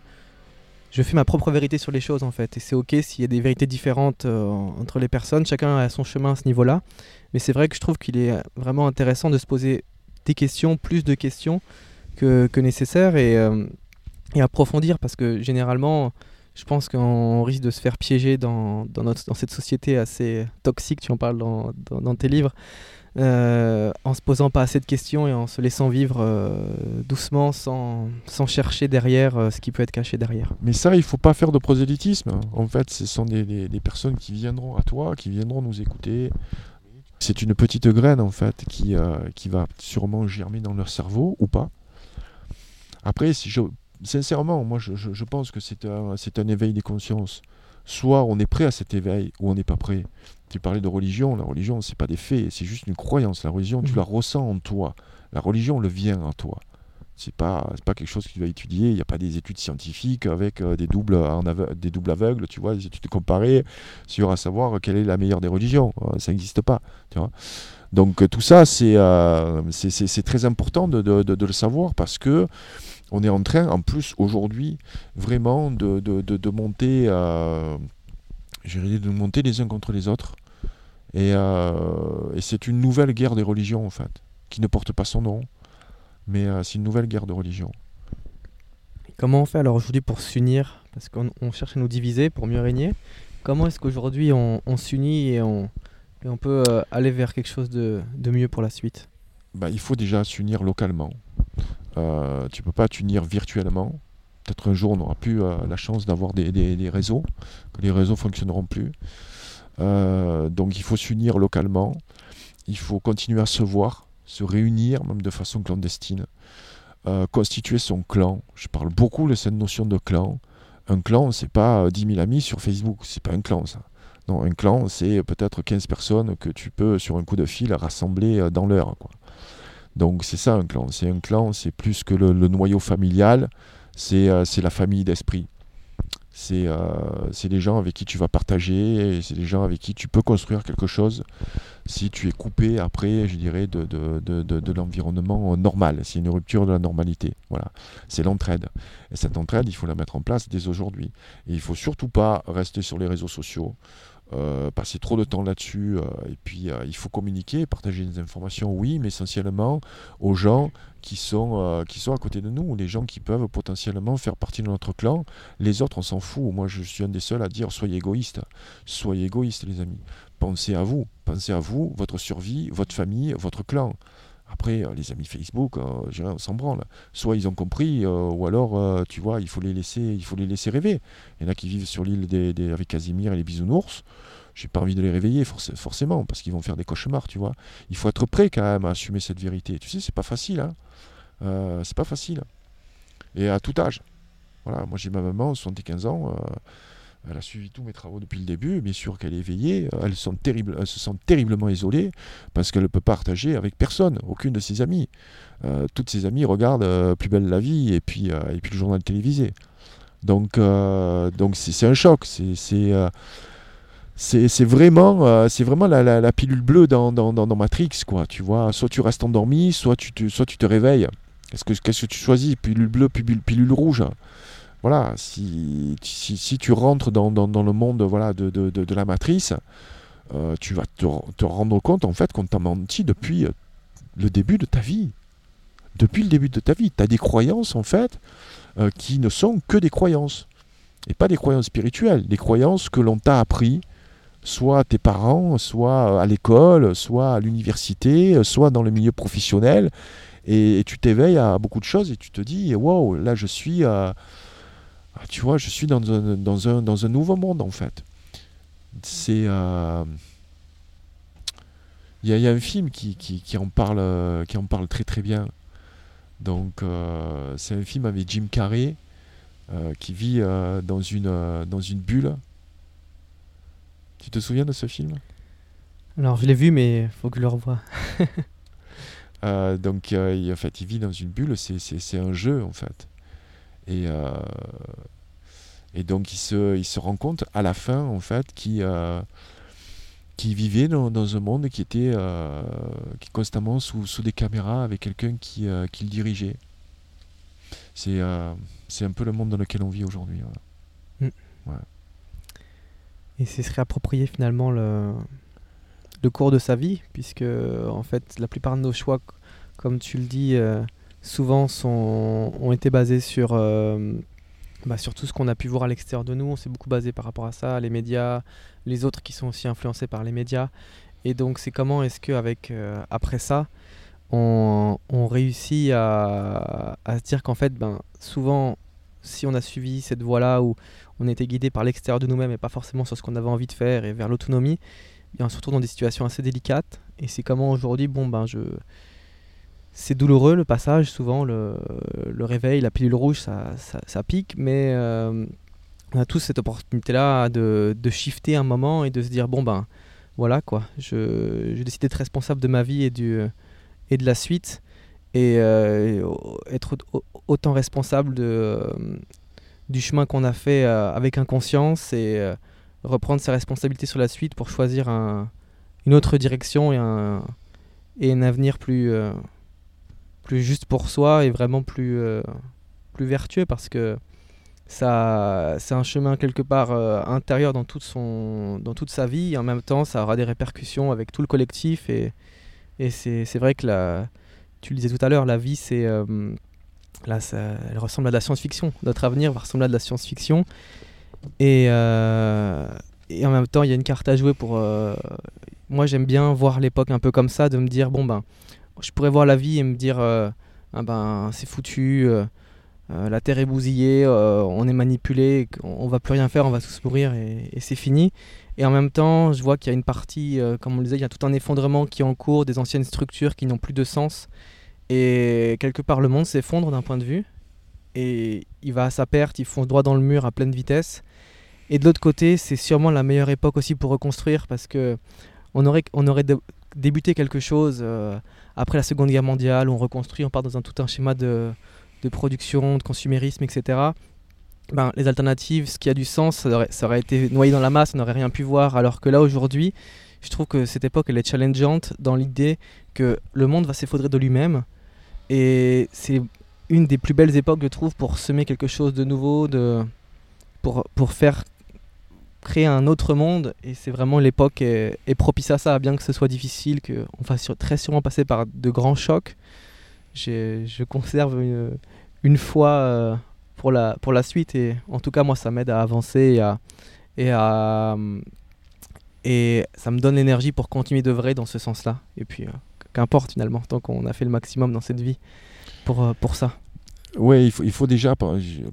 je fais ma propre vérité sur les choses en fait. Et c'est ok s'il y a des vérités différentes euh, entre les personnes, chacun a son chemin à ce niveau-là. Mais c'est vrai que je trouve qu'il est vraiment intéressant de se poser des questions, plus de questions que, que nécessaire et, euh, et, approfondir parce que généralement, je pense qu'on risque de se faire piéger dans, cette société assez toxique, tu en parles dans tes livres. Euh, en se posant pas assez de questions et en se laissant vivre euh, doucement sans, sans, chercher derrière euh, ce qui peut être caché derrière. Mais ça, il faut pas faire de prosélytisme. En fait, ce sont des, des, personnes qui viendront à toi, qui viendront nous écouter. C'est une petite graine, en fait, qui, qui va sûrement germer dans leur cerveau ou pas. Après, si je, sincèrement, moi, je, je, je pense que c'est un, un éveil des consciences. Soit on est prêt à cet éveil, ou on n'est pas prêt. Tu parlais de religion, la religion, c'est pas des faits, c'est juste une croyance. La religion, tu mhm. la ressens en toi. La religion le vient en toi. C'est pas, pas quelque chose que tu vas étudier. Il n'y a pas des études scientifiques avec euh, des, doubles en des doubles aveugles, tu vois, des études comparées sur à savoir quelle est la meilleure des religions. Euh, ça n'existe pas. Tu vois Donc euh, tout ça, c'est c'est très important de, de, de, le savoir parce que on est en train, en plus aujourd'hui, vraiment de, de monter j'ai l'idée de nous monter les uns contre les autres. Et, et c'est une nouvelle guerre des religions, en fait, qui ne porte pas son nom, mais c'est une nouvelle guerre de religion. Comment on fait alors aujourd'hui pour s'unir? Parce qu'on cherche à nous diviser pour mieux régner. Comment est-ce qu'aujourd'hui on, s'unit et on, on peut euh, aller vers quelque chose de, mieux pour la suite? Bah, Il faut déjà s'unir localement. Euh, tu peux pas t'unir virtuellement. Peut-être un jour on n'aura plus euh, la chance d'avoir des, réseaux, que les réseaux fonctionneront plus. Euh, donc il faut s'unir localement. Il faut continuer à se voir, se réunir, même de façon clandestine. Euh, constituer son clan. Je parle beaucoup de cette notion de clan. Un clan, c'est pas 10 euh, 000 amis sur Facebook, c'est pas un clan ça. Non, un clan, c'est peut-être 15 personnes que tu peux, sur un coup de fil, rassembler dans l'heure. Donc c'est ça un clan. C'est un clan, c'est plus que le, noyau familial, c'est la famille d'esprit. C'est euh, des gens avec qui tu vas partager, c'est des gens avec qui tu peux construire quelque chose si tu es coupé après, je dirais, de, de, de, de l'environnement normal. C'est une rupture de la normalité. Voilà. C'est l'entraide. Et cette entraide, il faut la mettre en place dès aujourd'hui. Et il ne faut surtout pas rester sur les réseaux sociaux. Euh, passer trop de temps là-dessus. Euh, et puis, euh, il faut communiquer, partager des informations, oui, mais essentiellement aux gens qui sont, qui sont à côté de nous, les gens qui peuvent potentiellement faire partie de notre clan. Les autres, on s'en fout. Moi, je suis un des seuls à dire soyez égoïstes. Soyez égoïstes, les amis. Pensez à vous. Pensez à vous, votre survie, votre famille, votre clan. Après, euh, les amis Facebook, euh, on s'en branle. Soit ils ont compris, euh, ou alors, tu vois, il faut les laisser, il faut les laisser rêver. Il y en a qui vivent sur l'île des, avec Casimir et les bisounours. J'ai pas envie de les réveiller forcément, parce qu'ils vont faire des cauchemars, tu vois. Il faut être prêt quand même à assumer cette vérité. Tu sais, c'est pas facile, hein. c'est pas facile. Et à tout âge. Voilà, moi j'ai ma maman, 75 ans. Elle a suivi tous mes travaux depuis le début. Bien sûr qu'elle est éveillée. Elle, se sent terriblement isolée parce qu'elle ne peut partager avec personne, aucune de ses amies. Euh, toutes ses amies regardent euh, Plus belle la vie et puis, euh, et puis le journal télévisé. Donc c'est un choc. C'est vraiment, c'est vraiment la, pilule bleue dans, dans, Matrix, quoi. Tu vois, soit tu restes endormi, soit tu soit tu te réveilles. Qu'est-ce que, qu'est-ce que tu choisis? Pilule bleue, pilule, pilule rouge voilà, si, tu rentres dans, le monde voilà, de, la matrice, euh, tu vas te, rendre compte en fait qu'on t'a menti depuis euh, le début de ta vie. Depuis le début de ta vie, tu as des croyances en fait euh, qui ne sont que des croyances. Et pas des croyances spirituelles, des croyances que l'on t'a appris, soit à tes parents, soit à l'école, soit à l'université, soit dans le milieu professionnel. Et, tu t'éveilles à beaucoup de choses et tu te dis, wow, là je suis... tu vois, je suis dans un, dans un, dans un nouveau monde en fait. C'est. Euh, il y, a un film qui, qui, en parle, qui en parle très très bien. Donc, euh, c'est un film avec Jim Carrey euh, qui vit dans, une, dans une bulle. Tu te souviens de ce film? Alors, je l'ai vu, mais il faut que je le revoie. donc, en fait, il vit dans une bulle, c'est un jeu en fait. Et, euh, et donc il se, il se rend compte à la fin en fait qu'il euh, vivait dans, dans, un monde qui était euh, qui constamment sous, sous, des caméras avec quelqu'un qui, qui, le dirigeait. C'est un peu le monde dans lequel on vit aujourd'hui. Mm. Et c'est se réapproprier finalement le, le cours de sa vie, puisque en fait la plupart de nos choix, comme tu le dis, souvent sont, ont été basés sur, euh, bah, sur tout ce qu'on a pu voir à l'extérieur de nous. On s'est beaucoup basé par rapport à ça, les médias, les autres qui sont aussi influencés par les médias. Et donc c'est comment est-ce qu'avec euh, après ça, on, on réussit à, à, se dire qu'en fait, ben, souvent, si on a suivi cette voie-là où on était guidé par l'extérieur de nous-mêmes et pas forcément sur ce qu'on avait envie de faire et vers l'autonomie, on se retrouve dans des situations assez délicates. Et c'est comment aujourd'hui, bon, ben, je, c'est douloureux le passage, souvent le, réveil, la pilule rouge, ça, ça, pique, mais euh, on a tous cette opportunité-là de, de, shifter un moment et de se dire bon ben voilà quoi, je, je décide d'être responsable de ma vie et, du, et de la suite. Et euh, être autant responsable de, du chemin qu'on a fait euh, avec inconscience et reprendre ses responsabilités sur la suite pour choisir un, une autre direction et un, et un avenir plus plus juste pour soi et vraiment plus, euh, plus vertueux parce que ça, c'est un chemin quelque part euh, intérieur dans, toute son, dans toute sa vie. Et en même temps, ça aura des répercussions avec tout le collectif. Et, et c'est, vrai que la, tu le disais tout à l'heure, la vie, c'est, euh, là, ça, elle ressemble à de la science-fiction. Notre avenir va ressembler à de la science-fiction. Et, et en même temps, il y a une carte à jouer pour. moi, j'aime bien voir l'époque un peu comme ça, de me dire bon ben, je pourrais voir la vie et me dire ah ben c'est foutu. Euh, la terre est bousillée, euh, on est manipulé, on, va plus rien faire, on va tous mourir et, c'est fini. Et en même temps, je vois qu'il y a une partie, euh, comme on le disait, il y a tout un effondrement qui est en cours, des anciennes structures qui n'ont plus de sens. Et quelque part, le monde s'effondre d'un point de vue. Et il va à sa perte, il fonce droit dans le mur à pleine vitesse. Et de l'autre côté, c'est sûrement la meilleure époque aussi pour reconstruire parce que on aurait, on aurait débuté quelque chose après la Seconde Guerre mondiale, on reconstruit, on part dans un, tout un schéma de, production, de consumérisme, etc. Ben, les alternatives, ce qui a du sens, ça aurait, été noyé dans la masse, on n'aurait rien pu voir. Alors que là, aujourd'hui, je trouve que cette époque, elle est challengeante dans l'idée que le monde va s'effondrer de lui-même. Et c'est une des plus belles époques, je trouve, pour semer quelque chose de nouveau, pour faire créer un autre monde. Et c'est vraiment l'époque est, est, propice à ça, bien que ce soit difficile, qu'on va très sûrement passer par de grands chocs je conserve une, foi euh, pour, la, pour la suite. Et en tout cas, moi, ça m'aide à avancer et, à, et, à, et ça me donne l'énergie pour continuer vrai dans ce sens-là. Et puis, euh, qu'importe finalement, tant qu'on a fait le maximum dans cette vie pour, euh, pour ça. Oui, il faut, il faut déjà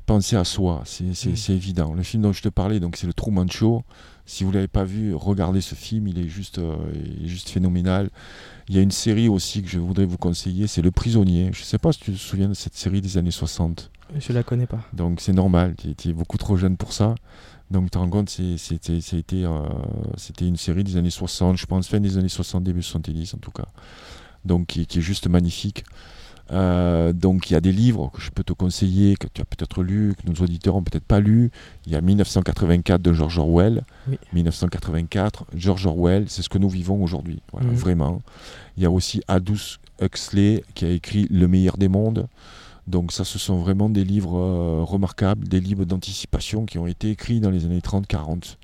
penser à soi, c'est mm. évident. Le film dont je te parlais, donc c'est le Truman Show. Si vous ne l'avez pas vu, regardez ce film, il est juste, il est juste phénoménal. Il y a une série aussi que je voudrais vous conseiller, c'est Le Prisonnier. Je ne sais pas si tu te souviens de cette série des années 60. Je la connais pas. Donc c'est normal, tu es, beaucoup trop jeune pour ça. Donc tu te rends compte, c'était euh, une série des années 60, je pense fin des années 60, début 70 en tout cas. Donc qui, qui est juste magnifique. Euh, donc il y a des livres que je peux te conseiller, que tu as peut-être lu, que nos auditeurs ont peut-être pas lu. Il y a 1984 de George Orwell. 1984, George Orwell, c'est ce que nous vivons aujourd'hui, mhm. vraiment. Il y a aussi Aldous Huxley qui a écrit Le meilleur des mondes. Donc ça, ce sont vraiment des livres euh, remarquables, des livres d'anticipation qui ont été écrits dans les années 30-40.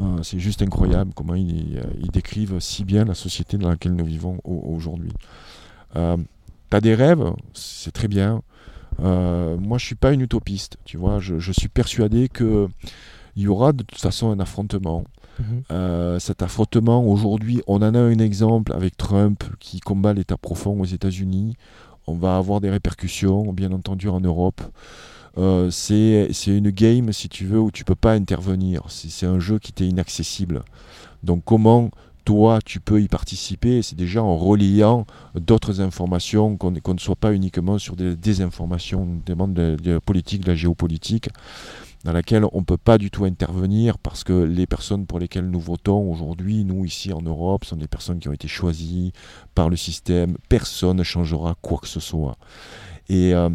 Euh, c'est juste incroyable comment ils, décrivent si bien la société dans laquelle nous vivons aujourd'hui. T'as des rêves, c'est très bien. Euh, moi, je suis pas une utopiste, tu vois. Je, suis persuadé que il y aura de toute façon un affrontement. Mhm. Euh, cet affrontement, aujourd'hui, on en a un exemple avec Trump qui combat l'État profond aux États-Unis. On va avoir des répercussions, bien entendu, en Europe. Euh, c'est une game, si tu veux, où tu peux pas intervenir. C'est un jeu qui t'est inaccessible. Donc comment toi, tu peux y participer. C'est déjà en reliant d'autres informations, qu'on ne soit pas uniquement sur des désinformations, notamment de, de la politique, de la géopolitique, dans laquelle on ne peut pas du tout intervenir parce que les personnes pour lesquelles nous votons aujourd'hui, nous ici en Europe, sont des personnes qui ont été choisies par le système. Personne ne changera quoi que ce soit. Et. euh,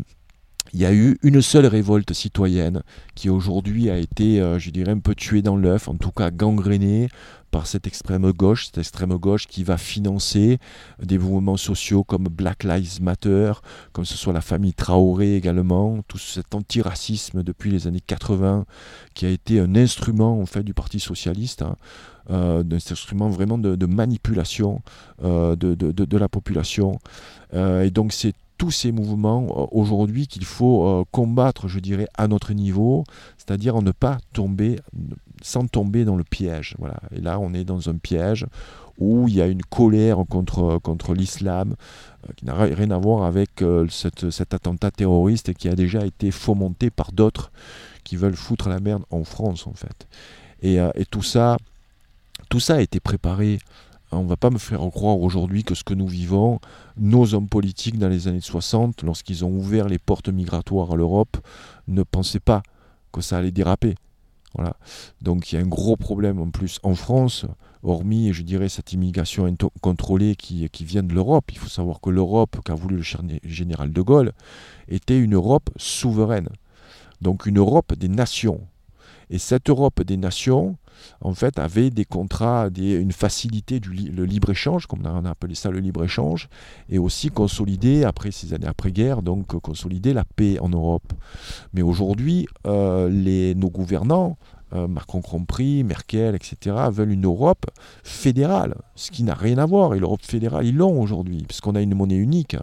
il y a eu une seule révolte citoyenne qui aujourd'hui a été, euh, je dirais, un peu tuée dans l'œuf, en tout cas gangrénée par cette extrême gauche, cette extrême gauche qui va financer des mouvements sociaux comme Black Lives Matter, comme ce soit la famille Traoré également, tout cet antiracisme depuis les années 80 qui a été un instrument en fait du Parti socialiste. Hein, euh, un instrument vraiment de, manipulation euh, de, la population. et donc c'est tous ces mouvements euh, aujourd'hui qu'il faut euh, combattre, je dirais, à notre niveau, c'est-à-dire ne pas tomber, sans tomber dans le piège. Voilà. Et là, on est dans un piège où il y a une colère contre, contre l'islam euh, qui n'a rien à voir avec cet attentat terroriste qui a déjà été fomenté par d'autres qui veulent foutre la merde en France, en fait. Et, et tout ça, tout ça a été préparé on ne va pas me faire croire aujourd'hui que ce que nous vivons, nos hommes politiques dans les années 60, lorsqu'ils ont ouvert les portes migratoires à l'Europe, ne pensaient pas que ça allait déraper. Voilà. Donc il y a un gros problème en plus en France, hormis, je dirais, cette immigration contrôlée qui, qui vient de l'Europe. Il faut savoir que l'Europe, qu'a voulu le général de Gaulle, était une Europe souveraine. Donc une Europe des nations. Et cette Europe des nations, en fait, avait des contrats, une facilité du le libre-échange, comme on a appelé ça le libre-échange, et aussi consolider, après ces années après-guerre, donc consolider la paix en Europe. Mais aujourd'hui, euh, nos gouvernants, euh, Macron compris, Merkel, etc., veulent une Europe fédérale, ce qui n'a rien à voir. Et l'Europe fédérale, ils l'ont aujourd'hui, puisqu'on a une monnaie unique.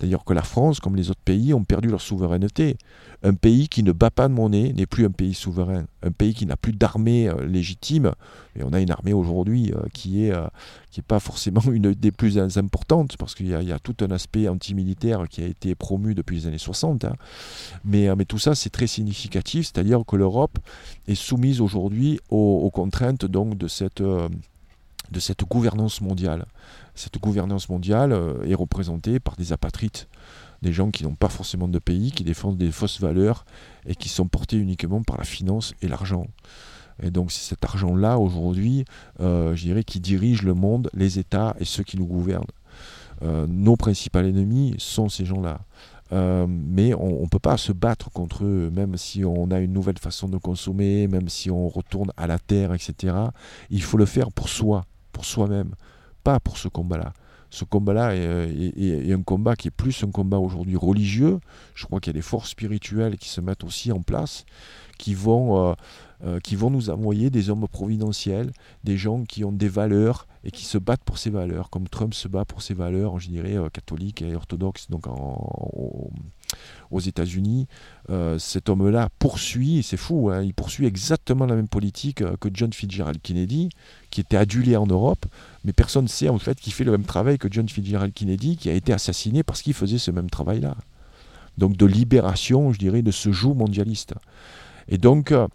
D'ailleurs que la France, comme les autres pays, ont perdu leur souveraineté. Un pays qui ne bat pas de monnaie n'est plus un pays souverain. Un pays qui n'a plus d'armée euh, légitime, et on a une armée aujourd'hui euh, qui n'est euh, pas forcément une des plus importantes, parce qu'il y, a tout un aspect antimilitaire qui a été promu depuis les années 60. Hein. Mais, tout ça, c'est très significatif, c'est-à-dire que l'Europe est soumise aujourd'hui aux, contraintes donc, de cette de cette gouvernance mondiale. Cette gouvernance mondiale est représentée par des apatrites des gens qui n'ont pas forcément de pays, qui défendent des fausses valeurs et qui sont portés uniquement par la finance et l'argent. Et donc c'est cet argent-là aujourd'hui, euh, je dirais, qui dirige le monde, les États et ceux qui nous gouvernent. Euh, nos principaux ennemis sont ces gens-là. Euh, mais on ne peut pas se battre contre eux, même si on a une nouvelle façon de consommer, même si on retourne à la terre, etc. Il faut le faire pour soi, pour soi-même, pas pour ce combat-là ce combat-là est, un combat qui est plus un combat aujourd'hui religieux. Je crois qu'il y a des forces spirituelles qui se mettent aussi en place, qui vont, euh, euh, qui vont nous envoyer des hommes providentiels, des gens qui ont des valeurs et qui se battent pour ces valeurs, comme Trump se bat pour ses valeurs, je dirais, euh, catholiques et orthodoxes, donc en, aux États-Unis, euh, cet homme-là poursuit, c'est fou, hein, il poursuit exactement la même politique euh, que John Fitzgerald Kennedy, qui était adulé en Europe, mais personne ne sait en fait qu'il fait le même travail que John Fitzgerald Kennedy, qui a été assassiné parce qu'il faisait ce même travail-là. Donc de libération, je dirais, de ce joug mondialiste. Et donc, euh,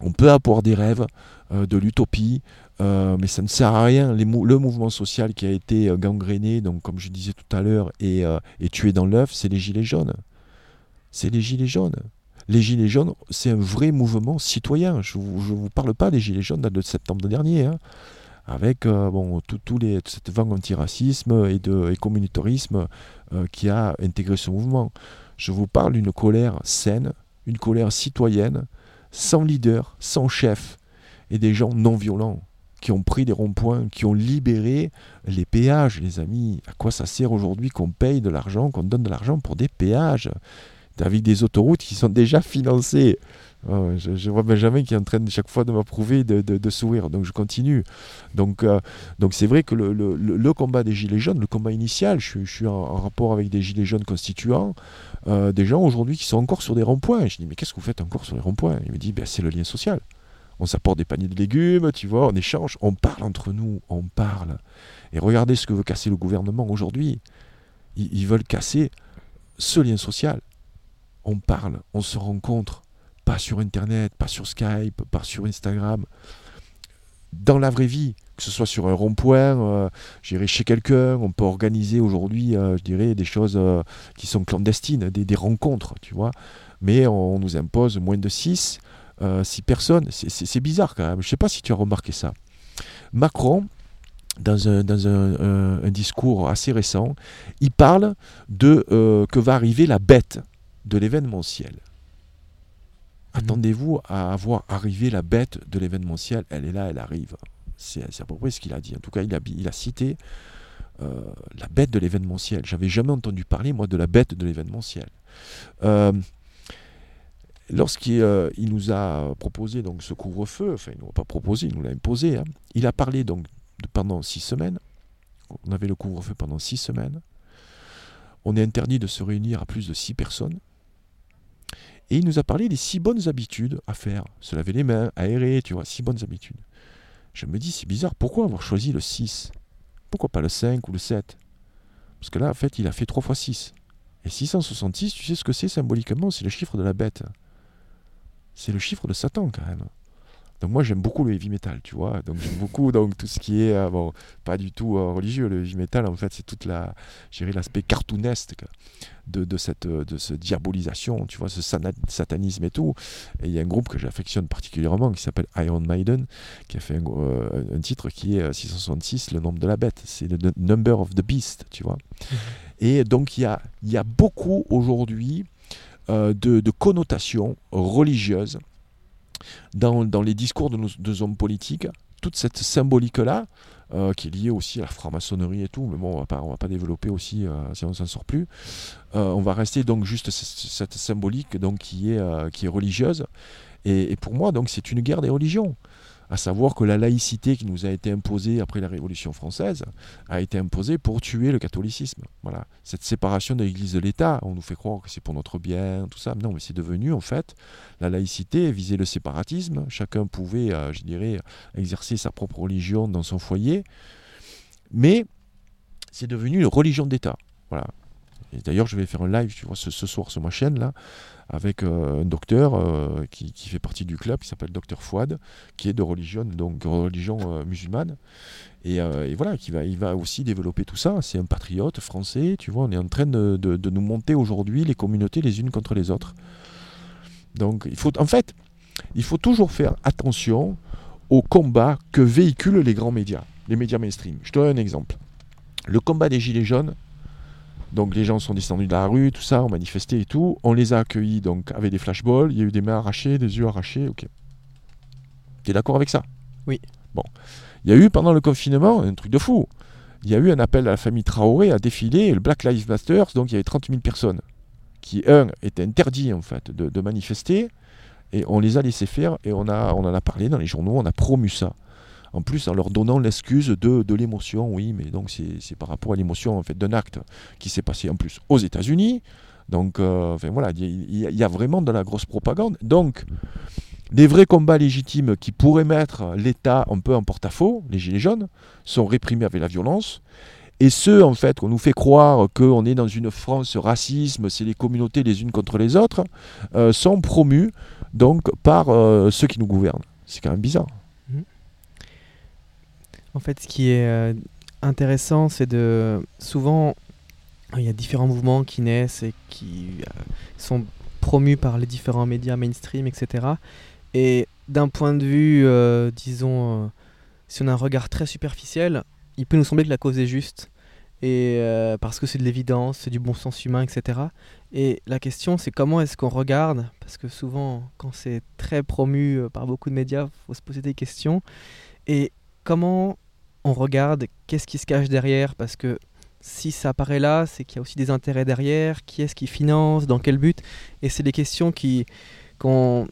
on peut avoir des rêves de l'utopie, mais ça ne sert à rien. le mouvement social qui a été gangréné, donc comme je disais tout à l'heure, et, et tué dans l'œuf, c'est les Gilets jaunes c'est les Gilets jaunes. Les Gilets jaunes, c'est un vrai mouvement citoyen. Je ne vous, parle pas des Gilets jaunes de septembre dernier, hein. avec euh, bon, les, cette vague anti-racisme et, de, communautarisme euh, qui a intégré ce mouvement. Je vous parle d'une colère saine, une colère citoyenne, sans leader, sans chef, et des gens non violents qui ont pris des ronds-points, qui ont libéré les péages, les amis. À quoi ça sert aujourd'hui qu'on paye de l'argent, qu'on donne de l'argent pour des péages? Avec des autoroutes qui sont déjà financées. Oh, je, vois Benjamin qui est en train de, chaque fois de m'approuver, de, de, sourire, donc je continue. Donc euh, donc c'est vrai que le, le, combat des Gilets jaunes, le combat initial, je, suis en, rapport avec des Gilets jaunes constituants, euh, des gens aujourd'hui qui sont encore sur des ronds-points. Je dis mais qu'est-ce que vous faites encore sur les ronds-points? Il me dit ben, c'est le lien social. On s'apporte des paniers de légumes, tu vois, on échange, on parle entre nous, on parle. Et regardez ce que veut casser le gouvernement aujourd'hui. ils veulent casser ce lien social on parle, on se rencontre, pas sur Internet, pas sur Skype, pas sur Instagram, dans la vraie vie, que ce soit sur un rond-point, euh, j'irai chez quelqu'un, on peut organiser aujourd'hui, euh, je dirais, des choses euh, qui sont clandestines, des, rencontres, tu vois, mais on, nous impose moins de 6, 6 personnes, c'est bizarre quand même, je ne sais pas si tu as remarqué ça. Macron, dans un, dans un discours assez récent, il parle de que va arriver la bête de l'événementiel. Mhm. Attendez-vous à avoir arrivé la bête de l'événementiel. Elle est là, elle arrive. C'est à peu près ce qu'il a dit. En tout cas, il a, il a cité euh, la bête de l'événementiel. J'avais jamais entendu parler, moi, de la bête de l'événementiel. Euh, Lorsqu'il euh, nous a proposé donc ce couvre-feu, enfin, il ne nous a pas proposé, il nous l'a imposé, hein, il a parlé donc de pendant six semaines. On avait le couvre-feu pendant six semaines. On est interdit de se réunir à plus de six personnes. Et il nous a parlé des six bonnes habitudes à faire. Se laver les mains, aérer, tu vois, six bonnes habitudes. Je me dis, c'est bizarre, pourquoi avoir choisi le 6 Pourquoi pas le 5 ou le 7 Parce que là, en fait, il a fait 3 fois 6. Et 666, tu sais ce que c'est symboliquement? C'est le chiffre de la bête. C'est le chiffre de Satan, quand même. Donc moi j'aime beaucoup le heavy metal, tu vois. Donc j'aime beaucoup donc tout ce qui est euh, bon, pas du tout euh, religieux. Le heavy metal en fait c'est toute la, l'aspect cartoonesque de, de cette de cette diabolisation, tu vois, ce satanisme et tout. Et il y a un groupe que j'affectionne particulièrement qui s'appelle Iron Maiden, qui a fait un, euh, titre qui est 666, le nombre de la bête. C'est le number of the beast, tu vois. Mhm. Et donc il y a il y a beaucoup aujourd'hui de, de connotations religieuses dans, dans les discours de nos hommes politiques, toute cette symbolique-là, euh, qui est liée aussi à la franc-maçonnerie et tout, mais bon, on pas, va pas développer aussi euh, si on s'en sort plus. Euh, on va rester donc juste cette symbolique donc, qui, est, qui est religieuse. Et, et, pour moi, donc, c'est une guerre des religions à savoir que la laïcité qui nous a été imposée après la Révolution française a été imposée pour tuer le catholicisme. Voilà. Cette séparation de l'Église de l'État, on nous fait croire que c'est pour notre bien, tout ça. Non, mais c'est devenu en fait la laïcité visait le séparatisme. Chacun pouvait, euh, je dirais, exercer sa propre religion dans son foyer, mais c'est devenu une religion d'État. Voilà. D'ailleurs, je vais faire un live, tu vois, ce, soir sur ma chaîne là, avec euh, un docteur euh, qui, fait partie du club, qui s'appelle Docteur Fouad, qui est de religion, euh, musulmane. Et, voilà, qui va, il va aussi développer tout ça. C'est un patriote français, tu vois. On est en train de, de nous monter aujourd'hui les communautés les unes contre les autres. Donc, il faut, en fait, il faut toujours faire attention au combat que véhiculent les grands médias, les médias mainstream. Je te donne un exemple. Le combat des Gilets jaunes, donc les gens sont descendus de la rue, tout ça, ont manifesté et tout. On les a accueillis donc avec des flashballs. Il y a eu des mains arrachées, des yeux arrachés. Ok. Tu es d'accord avec ça? Oui. Bon. Il y a eu pendant le confinement un truc de fou. Il y a eu un appel à la famille Traoré à défiler le Black Lives Matter. Donc il y avait 30 000 personnes qui, un, étaient interdits en fait de, de manifester. Et on les a laissés faire et on, a, on en a parlé dans les journaux, on a promu ça en plus en leur donnant l'excuse de, l'émotion, oui, mais donc c'est par rapport à l'émotion en fait d'un acte qui s'est passé en plus aux États-Unis. Donc, euh, voilà, il y, y, a vraiment de la grosse propagande. Donc, les vrais combats légitimes qui pourraient mettre l'État un peu en porte-à-faux, les Gilets jaunes, sont réprimés avec la violence. Et ceux, en fait, qu'on nous fait croire qu'on est dans une France racisme, c'est les communautés les unes contre les autres, euh, sont promus donc par euh, ceux qui nous gouvernent. C'est quand même bizarre. En fait, ce qui est euh, intéressant, c'est de. Souvent, il y a différents mouvements qui naissent et qui euh, sont promus par les différents médias mainstream, etc. Et d'un point de vue, euh, disons, si on a un regard très superficiel, il peut nous sembler que la cause est juste. Et parce que c'est de l'évidence, c'est du bon sens humain, etc. Et la question, c'est comment est-ce qu'on regarde Parce que souvent, quand c'est très promu par beaucoup de médias, il faut se poser des questions. Et comment on regarde qu'est-ce qui se cache derrière parce que si ça apparaît là, c'est qu'il y a aussi des intérêts derrière, qui est-ce qui finance, dans quel but Et c'est des questions qui,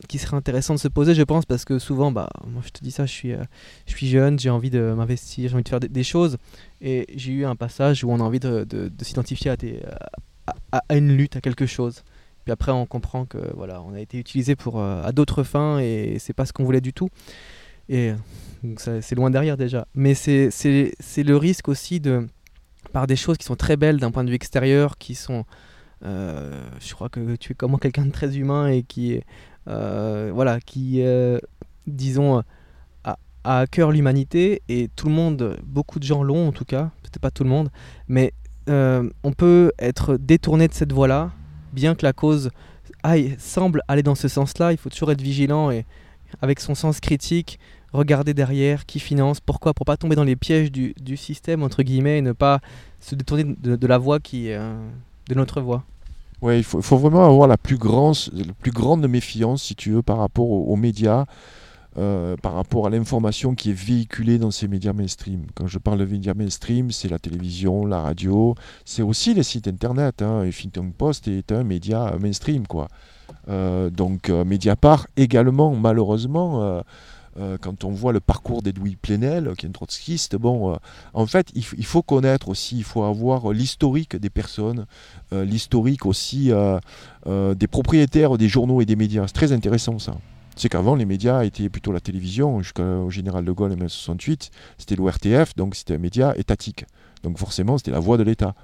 qui seraient intéressantes de se poser, je pense, parce que souvent, bah, moi je te dis ça, je suis, euh, je suis jeune, j'ai envie de m'investir, j'ai envie de faire des, choses, et j'ai eu un passage où on a envie de, s'identifier à, à, une lutte, à quelque chose. Puis après, on comprend que voilà, on a été utilisé pour, euh, à d'autres fins, et c'est pas ce qu'on voulait du tout. Et c'est loin derrière déjà. Mais c'est le risque aussi de, par des choses qui sont très belles d'un point de vue extérieur, qui sont. Euh, je crois que tu es comment quelqu'un de très humain et qui euh, voilà, qui, euh, disons, a, a, à cœur l'humanité et tout le monde, beaucoup de gens l'ont en tout cas, peut-être pas tout le monde, mais on peut être détourné de cette voie-là, bien que la cause semble aller dans ce sens-là. Il faut toujours être vigilant et avec son sens critique, regarder derrière qui finance, pourquoi, pour pas tomber dans les pièges du, système, entre guillemets, et ne pas se détourner de, la voie qui euh, de notre voie. Oui, il faut, vraiment avoir la plus, grande, plus grande méfiance, si tu veux, par rapport aux, médias, euh, par rapport à l'information qui est véhiculée dans ces médias mainstream. Quand je parle de médias mainstream, c'est la télévision, la radio, c'est aussi les sites internet. Hein. Huffington Post est un média mainstream, quoi. Euh, donc Mediapart également, malheureusement euh, quand on voit le parcours d'Edoui Plenel, qui est un trotskiste, bon, euh, en fait, il, faut connaître aussi, il faut avoir l'historique des personnes, euh, l'historique aussi des propriétaires des journaux et des médias. C'est très intéressant ça. C'est qu'avant, les médias étaient plutôt la télévision, jusqu'au général de Gaulle en 1968, c'était l'ORTF, donc c'était un média étatique. Donc forcément, c'était la voix de l'État.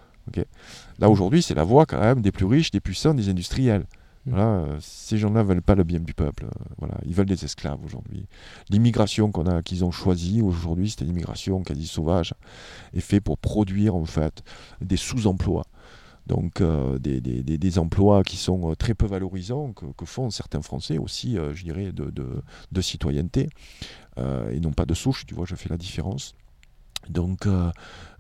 Là, aujourd'hui, c'est la voix quand même des plus riches, des puissants, des industriels. Euh, ces gens-là veulent pas le bien du peuple. Euh, voilà, ils veulent des esclaves aujourd'hui. L'immigration qu'on a, qu'ils ont choisie aujourd'hui, c'était l'immigration quasi sauvage, est faite pour produire en fait des sous-emplois. Donc euh, des, des, des, emplois qui sont très peu valorisants, que, font certains Français aussi, je dirais, de, de, de citoyenneté, et non pas de souche, tu vois, je fais la différence. Donc euh,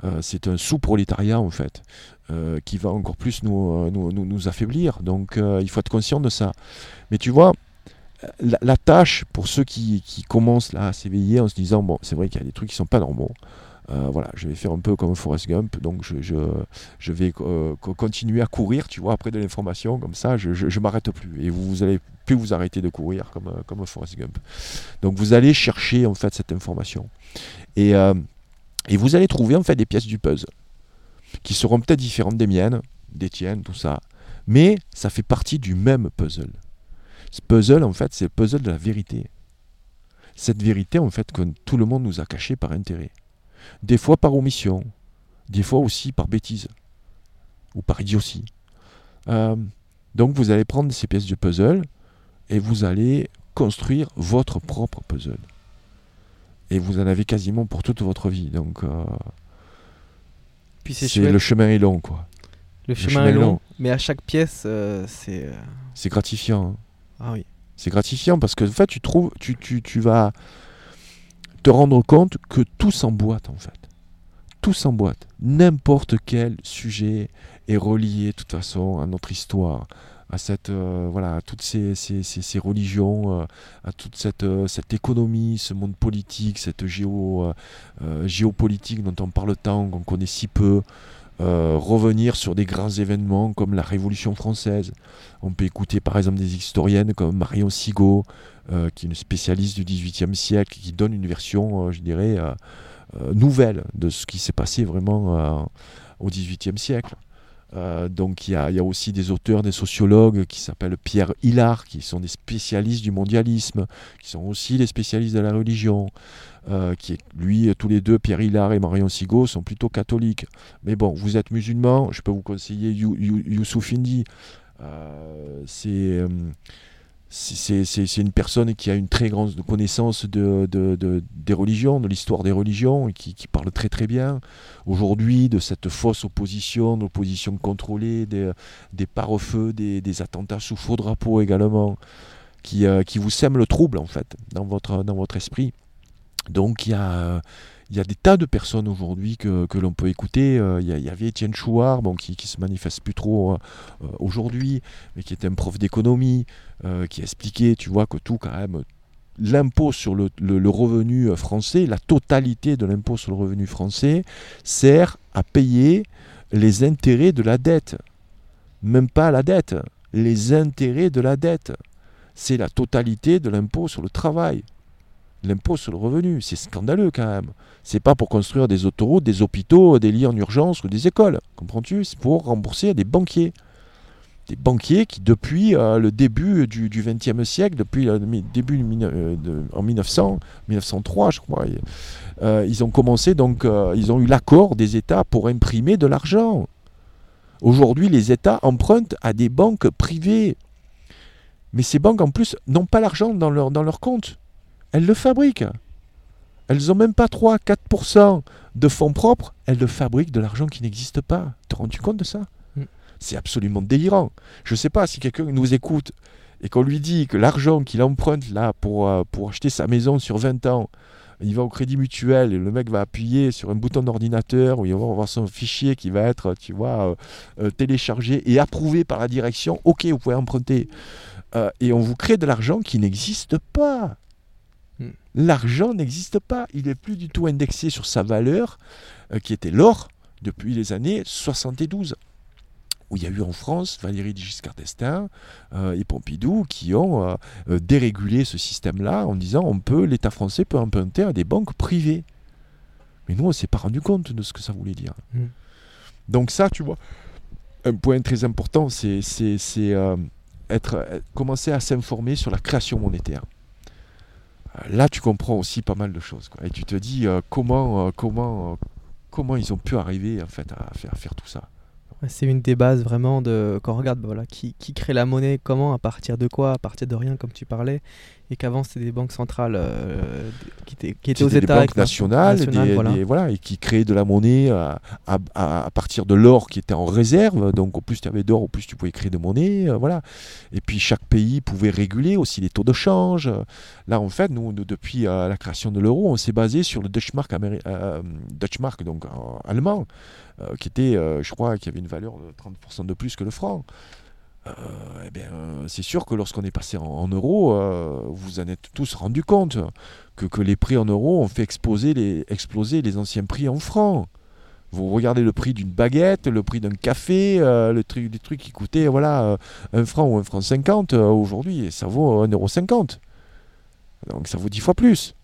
euh, c'est un sous-prolétariat en fait euh, qui va encore plus nous, nous, nous, affaiblir. Donc il faut être conscient de ça. Mais tu vois, la, tâche pour ceux qui, qui commencent là à s'éveiller en se disant bon, c'est vrai qu'il y a des trucs qui sont pas normaux. Voilà, je vais faire un peu comme Forrest Gump, donc je, je, je vais co- continuer à courir, tu vois, après de l'information, comme ça, je, je m'arrête plus. Et vous, vous allez plus vous arrêter de courir comme, comme Forrest Gump. Donc vous allez chercher en fait cette information. Et, et vous allez trouver en fait des pièces du puzzle qui seront peut-être différentes des miennes, des tiennes, tout ça. Mais ça fait partie du même puzzle. Ce puzzle, en fait, c'est le puzzle de la vérité. Cette vérité, en fait, que tout le monde nous a cachée par intérêt. Des fois par omission, des fois aussi par bêtise, ou par idiotie. Euh, donc vous allez prendre ces pièces du puzzle et vous allez construire votre propre puzzle. Et vous en avez quasiment pour toute votre vie. Donc euh, Puis c'est chouette. le chemin est long, quoi. Le chemin, chemin est long, long. mais à chaque pièce, euh, c'est. euh, C'est gratifiant. hein. Ah oui. C'est gratifiant parce que en fait, tu trouves, tu, tu, tu vas te rendre compte que tout s'emboîte en fait. Tout s'emboîte. N'importe quel sujet est relié de toute façon à notre histoire, à cette euh, voilà, toutes ces, ces, ces, religions, euh, à toute cette, euh, cette économie, ce monde politique, cette géo, géopolitique dont on parle tant, qu'on connaît si peu. Revenir sur des grands événements comme la Révolution française. On peut écouter par exemple des historiennes comme Marion Sigaud, qui est une spécialiste du XVIIIe siècle, qui donne une version, je dirais, nouvelle de ce qui s'est passé vraiment au XVIIIe siècle. Euh, donc il y, a, aussi des auteurs, des sociologues qui s'appellent Pierre Hillard, qui sont des spécialistes du mondialisme, qui sont aussi des spécialistes de la religion. euh, qui est, lui, tous les deux, Pierre Hillard et Marion Sigaud, sont plutôt catholiques. Mais bon, vous êtes musulman, je peux vous conseiller You- You- Youssouf. Euh, c'est c'est- une personne qui a une très grande connaissance de, de- de- des religions, de l'histoire des religions, et qui, parle très très bien aujourd'hui de cette fausse opposition, d'opposition contrôlée, des, des pare-feux, des, attentats sous faux drapeau également, qui, euh, qui vous sèment le trouble en fait dans votre, dans votre esprit. Donc il y a, euh, il y a des tas de personnes aujourd'hui que, que l'on peut écouter. Euh, Il il y avait Étienne Chouard, bon, qui, qui se manifeste plus trop euh, euh, aujourd'hui, mais qui était un prof d'économie, euh, qui expliquait, tu vois, que tout quand même, l'impôt sur le, le- revenu euh, français, la totalité de l'impôt sur le revenu français, sert à payer les intérêts de la dette. Même pas la dette, les intérêts de la dette. C'est la totalité de l'impôt sur le travail. L'impôt sur le revenu, c'est scandaleux quand même. C'est pas pour construire des autoroutes, des hôpitaux, des lits en urgence ou des écoles. Comprends-tu? C'est pour rembourser des banquiers. Des banquiers qui, depuis euh, le début du XXe siècle, depuis le début euh, en 1900, 1903, je crois, euh, ils ont commencé donc, ils ont eu l'accord des États pour imprimer de l'argent. Aujourd'hui, les États empruntent à des banques privées. Mais ces banques, en plus, n'ont pas l'argent dans leur, dans leur compte. Elles le fabriquent. Elles n'ont même pas 3-4% de fonds propres. Elles le fabriquent de l'argent qui n'existe pas. Te rends-tu compte de ça? Mm. C'est absolument délirant. Je ne sais pas si quelqu'un nous écoute et qu'on lui dit que l'argent qu'il emprunte là pour, euh, pour acheter sa maison sur 20 ans, il va au crédit mutuel et le mec va appuyer sur un bouton d'ordinateur où il va avoir son fichier qui va être, tu vois, euh, euh, téléchargé et approuvé par la direction. Ok, vous pouvez emprunter. Euh, et on vous crée de l'argent qui n'existe pas. L'argent n'existe pas. Il n'est plus du tout indexé sur sa valeur, euh, qui était l'or, depuis les années 72 où il y a eu en France Valéry Giscard d'Estaing euh, et Pompidou qui ont euh, dérégulé ce système-là en disant on peut l'État français peut emprunter à des banques privées. Mais nous on s'est pas rendu compte de ce que ça voulait dire. Mm. Donc ça tu vois un point très important c'est être euh, commencer à s'informer sur la création monétaire. Là tu comprends aussi pas mal de choses et tu te dis euh, comment euh, comment euh, comment ils ont pu arriver en fait à faire, faire tout ça. C'est une des bases vraiment de quand on regarde bah, voilà, qui, qui crée la monnaie, comment, à partir de quoi, à partir de rien, comme tu parlais, et qu'avant c'était des banques centrales euh, qui étaient, qui étaient aux C'était des États. banques nationales, nationales, des- voilà. des- voilà, et qui créaient de la monnaie à, à- partir de l'or qui était en réserve. Donc au plus tu avais d'or, au plus tu pouvais créer de monnaie. euh, voilà. Et puis chaque pays pouvait réguler aussi les taux de change. Là, en fait, nous, nous, depuis euh, la création de l'euro, on s'est basé sur le améri- euh, Deutschmark donc euh, allemand, euh, qui était, euh, je crois, qui avait une valeur de 30% de plus que le franc. Eh bien, c'est sûr que lorsqu'on est passé en, euros, vous en êtes tous rendu compte que, les prix en euros ont fait exploser les, exploser les anciens prix en francs. Vous regardez le prix d'une baguette, le prix d'un café, le truc, des trucs qui coûtaient voilà, un franc ou un franc 50 aujourd'hui, ça vaut 1,50€. Donc ça vaut 10 fois plus.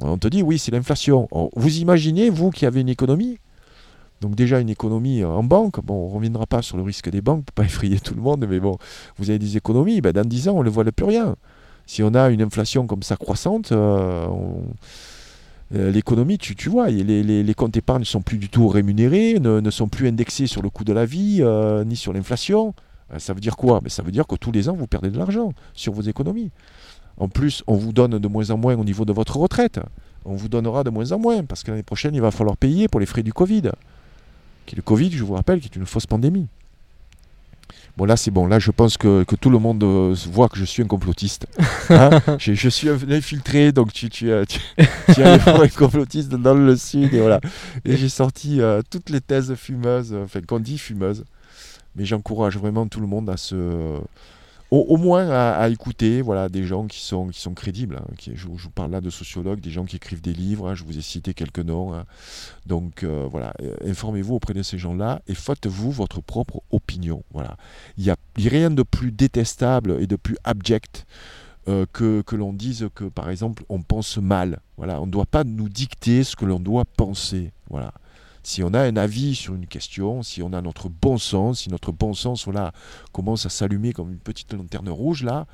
On te dit, oui, c'est l'inflation. Vous imaginez, vous qui avez une économie, donc déjà une économie en banque, bon, on ne reviendra pas sur le risque des banques pour pas effrayer tout le monde, mais bon, vous avez des économies, ben dans 10 ans, on ne voit plus rien. Si on a une inflation comme ça croissante, euh, euh, l'économie, tu, vois, les, comptes épargne ne sont plus du tout rémunérés, ne, sont plus indexés sur le coût de la vie, euh, ni sur l'inflation. ça veut dire quoi? Ben, Ça veut dire que tous les ans, vous perdez de l'argent sur vos économies. En plus, on vous donne de moins en moins au niveau de votre retraite. On vous donnera de moins en moins, parce que l'année prochaine, il va falloir payer pour les frais du Covid. Qui le Covid, je vous rappelle, qui est une fausse pandémie. Bon, là, c'est bon. Là, je pense que, tout le monde euh, voit que je suis un complotiste. Hein je, suis infiltré, donc tu, tu, tu, tu un complotiste dans le Sud. Et voilà. Et j'ai sorti euh, toutes les thèses fumeuses, enfin, qu'on dit fumeuses. Mais j'encourage vraiment tout le monde à se au, moins à, écouter voilà, des gens qui sont, qui sont crédibles. Hein, je, vous parle là de sociologues, des gens qui écrivent des livres, hein, je vous ai cité quelques noms. Hein. Donc euh, voilà, euh, informez-vous auprès de ces gens-là et faites-vous votre propre opinion. Voilà. Il n'y a, rien de plus détestable et de plus abject euh, que, que l'on dise que, par exemple, on pense mal. Voilà, on ne doit pas nous dicter ce que l'on doit penser. Voilà si on a un avis sur une question, si on a notre bon sens, si notre bon sens commence à s'allumer comme une petite lanterne rouge, là,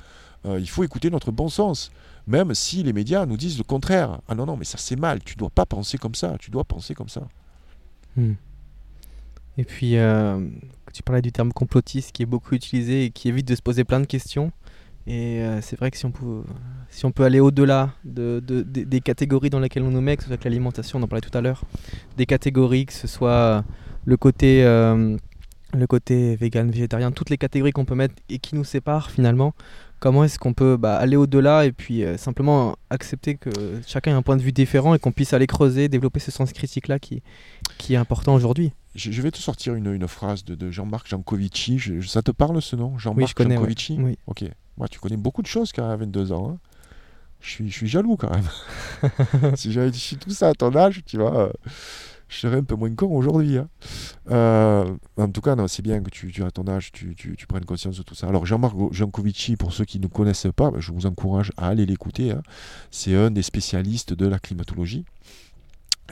euh, il faut écouter notre bon sens. Même si les médias nous disent le contraire. Ah non, non, mais ça c'est mal, tu dois pas penser comme ça, tu dois penser comme ça. Hmm. Et puis, euh, tu parlais du terme complotiste qui est beaucoup utilisé et qui évite de se poser plein de questions. Et euh, c'est vrai que si on peut, si on peut aller au-delà de, des catégories dans lesquelles on nous met, que ce soit l'alimentation, on en parlait tout à l'heure, des catégories, que ce soit le côté, euh, le côté vegan, végétarien, toutes les catégories qu'on peut mettre et qui nous séparent finalement, comment est-ce qu'on peut bah, aller au-delà et puis euh, simplement accepter que chacun ait un point de vue différent et qu'on puisse aller creuser, développer ce sens critique-là qui, qui est important aujourd'hui? Je, vais te sortir une, une phrase de, de Jean-Marc Jancovici. ça te parle ce nom Jean-Marc oui, Jancovici? Oui. Ok. Moi, tu connais beaucoup de choses quand même à 22 ans. Hein. Je, suis, je suis jaloux quand même. si j'avais dit tout ça à ton âge, tu vois, euh, je serais un peu moins con aujourd'hui. Hein. Euh, en tout cas, c'est bien que tu, tu, à ton âge, tu, tu, tu, prennes conscience de tout ça. Alors, Jean-Marc Jancovici, pour ceux qui ne connaissent pas, ben, je vous encourage à aller l'écouter. Hein. C'est un des spécialistes de la climatologie.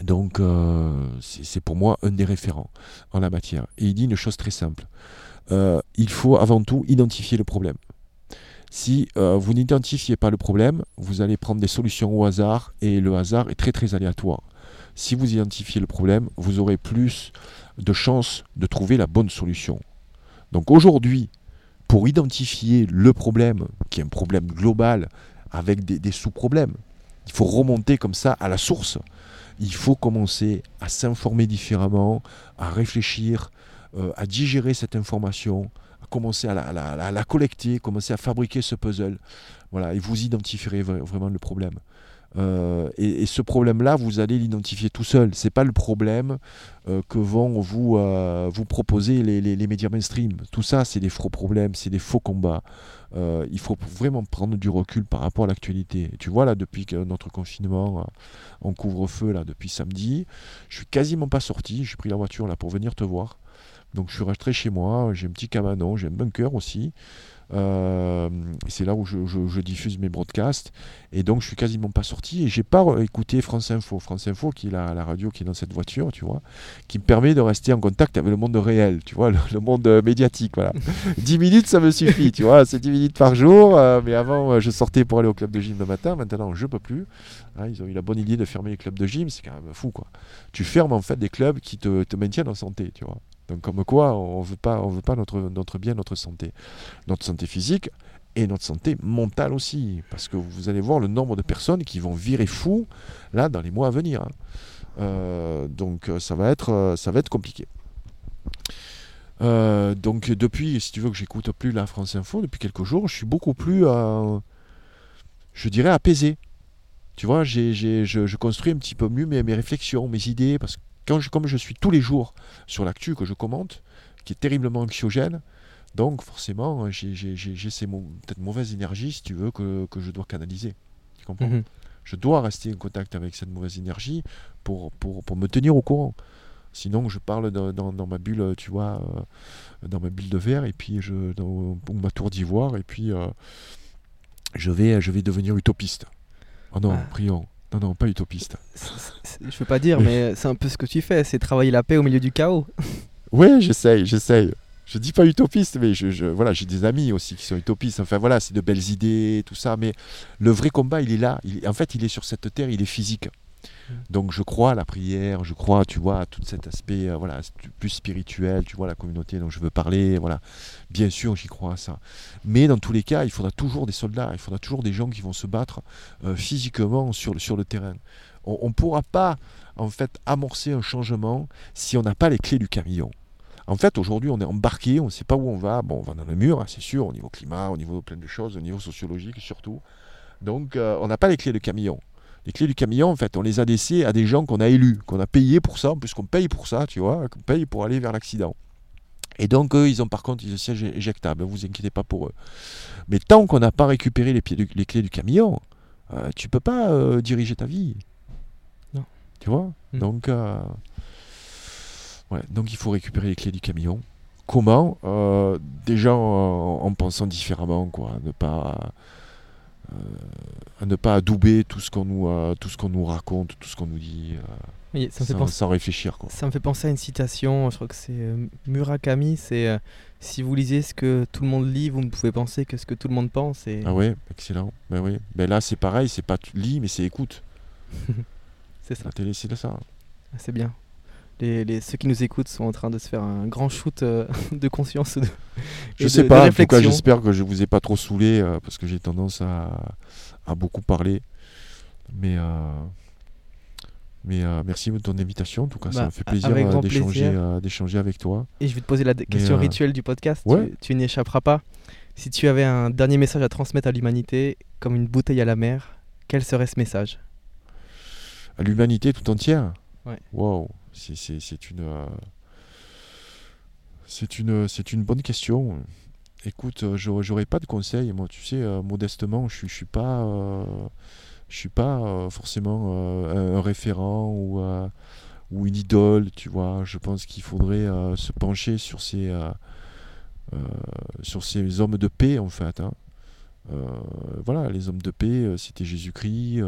Donc, euh, c'est pour moi un des référents en la matière. Et il dit une chose très simple. il faut avant tout identifier le problème. Si euh, vous n'identifiez pas le problème, vous allez prendre des solutions au hasard et le hasard est très très aléatoire. Si vous identifiez le problème, vous aurez plus de chances de trouver la bonne solution. Donc aujourd'hui, pour identifier le problème, qui est un problème global avec des, sous-problèmes, il faut remonter comme ça à la source. Il faut commencer à s'informer différemment, à réfléchir, euh, à digérer cette information, commencer à la, collecter, commencer à fabriquer ce puzzle. Voilà, et vous identifierez vraiment le problème. Euh, et, ce problème-là, vous allez l'identifier tout seul. C'est pas le problème euh, que vont vous, euh, proposer les, médias mainstream. Tout ça, c'est des faux problèmes, c'est des faux combats. il faut vraiment prendre du recul par rapport à l'actualité. Tu vois, là, depuis notre confinement en couvre-feu, là, depuis samedi, je suis quasiment pas sorti. J'ai pris la voiture là pour venir te voir. Donc je suis resté chez moi, j'ai un petit cabanon, j'ai un bunker aussi. Euh, c'est là où je, diffuse mes broadcasts. Et donc je suis quasiment pas sorti et j'ai pas écouté France Info. France Info qui est la, la, radio qui est dans cette voiture, tu vois, qui me permet de rester en contact avec le monde réel, tu vois, le, monde médiatique. Voilà. 10 minutes ça me suffit, tu vois, c'est 10 minutes par jour. Euh, mais avant euh, je sortais pour aller au club de gym le matin, maintenant je peux plus. Hein, ils ont eu la bonne idée de fermer les clubs de gym, c'est quand même fou quoi. Tu fermes en fait des clubs qui te, te maintiennent en santé, tu vois. Donc comme quoi, on ne veut pas, on veut pas notre, bien, notre santé. Notre santé physique et notre santé mentale aussi. Parce que vous allez voir le nombre de personnes qui vont virer fou là dans les mois à venir. Hein. Euh, donc ça va être, euh, ça va être compliqué. Euh, donc depuis, si tu veux que j'écoute plus la France Info, depuis quelques jours, je suis beaucoup plus, je dirais, apaisé. Tu vois, je, construis un petit peu mieux mes, mes réflexions, mes idées, parce que comme je suis tous les jours sur l'actu que je commente, qui est terriblement anxiogène, Donc forcément, j'ai j'ai- j'ai- j'ai ces mau- peut-être mauvaises énergies, si tu veux, que, que je dois canaliser. Tu comprends? Mhm. Je dois rester en contact avec cette mauvaise énergie pour, pour, pour me tenir au courant. Sinon, je parle dans, dans- dans ma bulle, tu vois, euh, dans ma bulle de verre, et puis je, dans ou ma tour d'ivoire, et puis euh, je, vais, je vais devenir utopiste. Oh non, Ah. prions. Non, non, pas utopiste. Je veux pas dire, mais c'est un peu ce que tu fais, c'est travailler la paix au milieu du chaos. Ouais, j'essaye, j'essaye. Je dis pas utopiste, mais je, je- voilà, j'ai des amis aussi qui sont utopistes. Enfin voilà, c'est de belles idées, tout ça. Mais le vrai combat, il est là. Il- en fait, il est sur cette terre, il est physique. Donc je crois à la prière, je crois, tu vois, à tout cet aspect, euh, voilà, plus spirituel, tu vois, la communauté dont je veux parler, voilà. Bien sûr, j'y crois à ça. Mais dans tous les cas, il faudra toujours des soldats, il faudra toujours des gens qui vont se battre euh, physiquement sur le, terrain. On ne pourra pas, en fait, amorcer un changement si on n'a pas les clés du camion. En fait, aujourd'hui, on est embarqué, on ne sait pas où on va. Bon, on va dans le mur, hein, c'est sûr, au niveau climat, au niveau de plein de choses, au niveau sociologique surtout. Donc, euh, on n'a pas les clés du camion. Les clés du camion, en fait, on les a laissées à des gens qu'on a élus, qu'on a payés pour ça, en plus qu'on paye pour ça, tu vois, qu'on paye pour aller vers l'accident. Et donc, eux, ils ont par contre le siège éjectable, vous inquiétez pas pour eux. Mais tant qu'on n'a pas récupéré les, pieds du- les clés du camion, euh, tu peux pas euh, diriger ta vie. Non. Tu vois? Mm. Donc, euh, ouais, donc, il faut récupérer les clés du camion. Comment? Euh, Déjà en, en pensant différemment, quoi. Ne pas, euh, à ne pas adouber tout ce qu'on nous, euh, tout ce qu'on nous raconte, tout ce qu'on nous dit, euh, Oui, ça, me fait sans, penser, sans réfléchir, quoi. ça me fait penser à une citation, je crois que c'est euh, Murakami, c'est euh, si vous lisez ce que tout le monde lit, vous ne pouvez penser que ce que tout le monde pense. Et... Ah ouais, excellent. Ben oui. Ben là, c'est pareil, c'est pas lis, mais c'est écoute. C'est ça, La télé, c'est ça. c'est bien. Les, les- ceux qui nous écoutent sont en train de se faire un grand shoot euh, de conscience. de- Je de- sais de pas, en tout cas, j'espère que je vous ai pas trop saoulé, euh, parce que j'ai tendance à, à beaucoup parler. Mais, euh, mais merci de ton invitation. En tout cas, ça Bah, me fait plaisir d'échanger avec toi. Et je vais te poser la question rituelle du podcast. ouais. Tu, tu n'y échapperas pas. Si tu avais un dernier message à transmettre à l'humanité, comme une bouteille à la mer, quel serait ce message? À l'humanité tout entière? Ouais. Wow, euh, c'est une, bonne question. Écoute, euh, j'aurais pas de conseils. Moi, tu sais, euh, modestement, je je suis pas, je suis pas forcément un, référent ou, une idole. Tu vois, je pense qu'il faudrait se pencher sur ces, hommes de paix, en fait. hein. Voilà, les hommes de paix, c'était Jésus-Christ.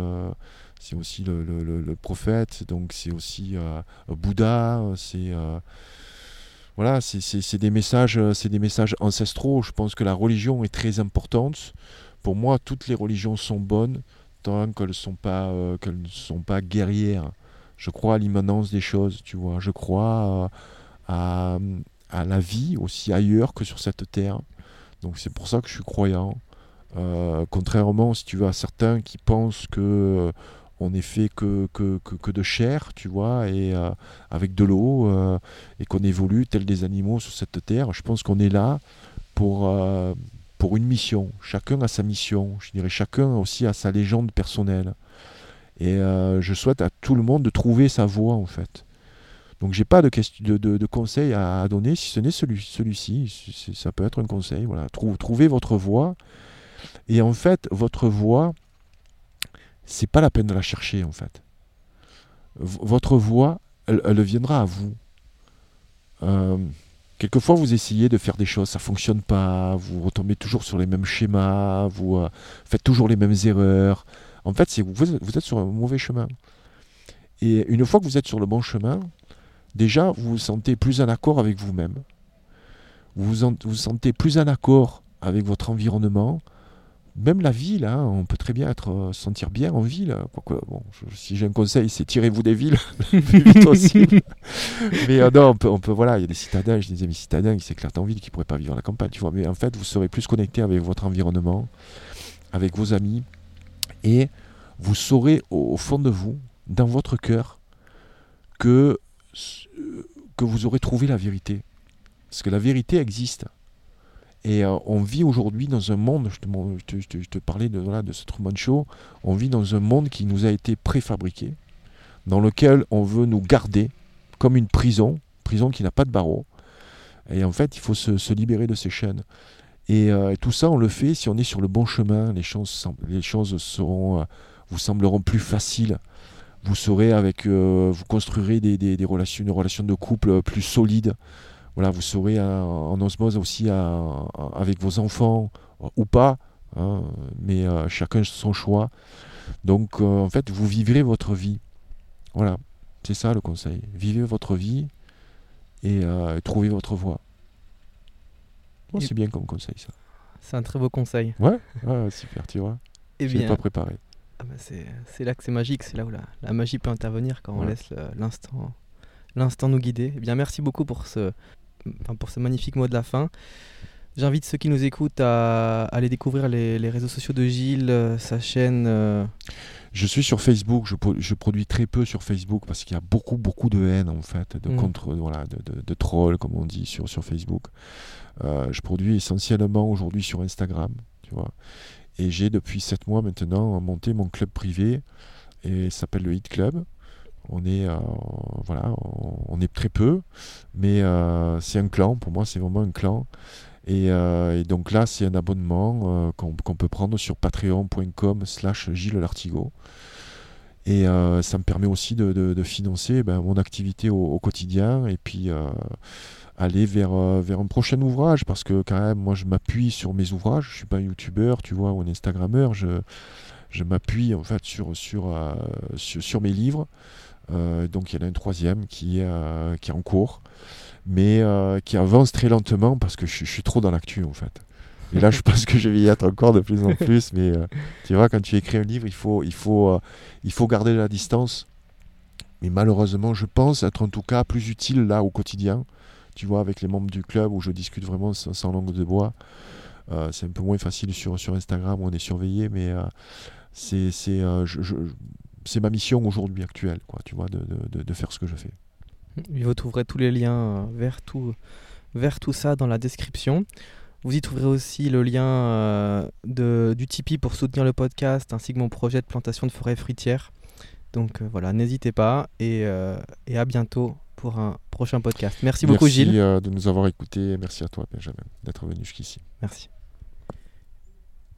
C'est aussi le, le- prophète, donc c'est aussi euh, Bouddha, c'est euh, voilà, c'est- des messages, euh, c'est des messages ancestraux. Je pense que la religion est très importante. Pour moi, toutes les religions sont bonnes tant qu'elles sont pas euh, qu'elles ne sont pas guerrières. Je crois à l'immanence des choses, tu vois. Je crois euh, à, à la vie aussi ailleurs que sur cette terre. Donc c'est pour ça que je suis croyant. Euh, contrairement, si tu veux, à certains qui pensent que euh, on n'est fait que, que, que, de chair, tu vois, et euh, avec de l'eau, euh, et qu'on évolue tel des animaux sur cette terre. Je pense qu'on est là pour, euh, pour une mission. Chacun a sa mission. Je dirais chacun aussi a sa légende personnelle. Et je souhaite à tout le monde de trouver sa voie, en fait. Donc j'ai pas de, de, de, conseil à, donner, si ce n'est celui, celui-ci. Ça peut être un conseil. Voilà. Trou- trouvez votre voie. Et en fait, votre voix, c'est pas la peine de la chercher en fait. Votre voix, elle, viendra à vous. Euh, quelquefois, vous essayez de faire des choses, ça fonctionne pas, vous retombez toujours sur les mêmes schémas, vous euh, faites toujours les mêmes erreurs. En fait, vous, vous êtes sur un mauvais chemin. Et une fois que vous êtes sur le bon chemin, déjà, vous vous sentez plus en accord avec vous-même. Vous vous, en- vous sentez plus en accord avec votre environnement, même la ville, hein, on peut très bien être, euh, se sentir bien en ville. Quoique, bon, je- si j'ai un conseil, c'est tirez-vous des villes le plus vite possible. Mais euh, non, on peut, on peut- voilà, il y a des citadins, j'ai des amis citadins qui s'éclatent en ville, qui ne pourraient pas vivre à la campagne, tu vois. Mais en fait, vous serez plus connecté avec votre environnement, avec vos amis, et vous saurez au, au fond de vous, dans votre cœur, que, euh, que vous aurez trouvé la vérité. Parce que la vérité existe. Et euh, on vit aujourd'hui dans un monde, je te, te- parlais de, voilà, de ce Truman Show, on vit dans un monde qui nous a été préfabriqué, dans lequel on veut nous garder comme une prison, prison qui n'a pas de barreaux. Et en fait, il faut se, libérer de ces chaînes. Et, euh, et tout ça, on le fait si on est sur le bon chemin. Les choses, les seront, euh, vous sembleront plus faciles. Vous serez avec, vous construirez des, des- relations, de couple plus solide. Voilà, vous serez euh, en osmose aussi à- avec vos enfants euh, ou pas, hein, mais euh, chacun son choix. Donc, euh, en fait, vous vivrez votre vie. Voilà, c'est ça le conseil. Vivez votre vie et euh, trouvez votre voie. Oh, Et- c'est bien comme conseil, ça. C'est un très beau conseil. Ouais, ouais, super, tu vois. Eh Je bien, pas préparé. ah bah c'est là que c'est magique, c'est là où la, la magie peut intervenir quand on laisse l'instant l'instant nous guider. Eh bien, merci beaucoup pour ce, enfin, pour ce magnifique mot de la fin. J'invite ceux qui nous écoutent à aller découvrir les, les réseaux sociaux de Gilles, euh, sa chaîne. euh, Je suis sur Facebook, je, pro- je produis très peu sur Facebook parce qu'il y a beaucoup, beaucoup de haine en fait, de Mm. contre, voilà, de, de, de trolls comme on dit sur, sur Facebook. Euh, je produis essentiellement aujourd'hui sur Instagram, tu vois. Et j'ai depuis 7 mois maintenant monté mon club privé et s'appelle le Hit Club. On est, euh, on, est très peu, mais euh, c'est un clan. Pour moi, c'est vraiment un clan. Et, euh, donc là, c'est un abonnement qu'on peut prendre sur patreon.com slash Gilles Lartigot. Et ça me permet aussi de, financer ben, mon activité au, quotidien et puis aller vers, un prochain ouvrage parce que quand même, moi, je m'appuie sur mes ouvrages. Je suis pas un youtubeur, tu vois, ou un instagrammeur. Je, m'appuie en fait sur mes livres. Euh, donc il y en a un troisième qui est, euh, qui est en cours, mais euh, qui avance très lentement parce que je, suis- trop dans l'actu en fait. Et là, je pense que je vais y être encore de plus en plus. Mais tu vois, quand tu écris un livre, il faut, il faut, il faut garder la distance. Mais malheureusement, je pense être en tout cas plus utile là au quotidien. Tu vois, avec les membres du club où je discute vraiment sans, langue de bois. C'est un peu moins facile sur, sur Instagram où on est surveillé, mais c'est je- je- c'est ma mission aujourd'hui actuelle, quoi, tu vois, de, de- faire ce que je fais. Vous trouverez tous les liens euh, vers tout, vers tout ça dans la description. Vous y trouverez aussi le lien euh, de, du Tipeee pour soutenir le podcast ainsi que mon projet de plantation de forêt fruitière. Donc euh, voilà, n'hésitez pas et, euh, et à bientôt pour un prochain podcast. Merci beaucoup Merci Gilles. euh, de nous avoir écoutés et merci à toi, Benjamin, d'être venu jusqu'ici. Merci.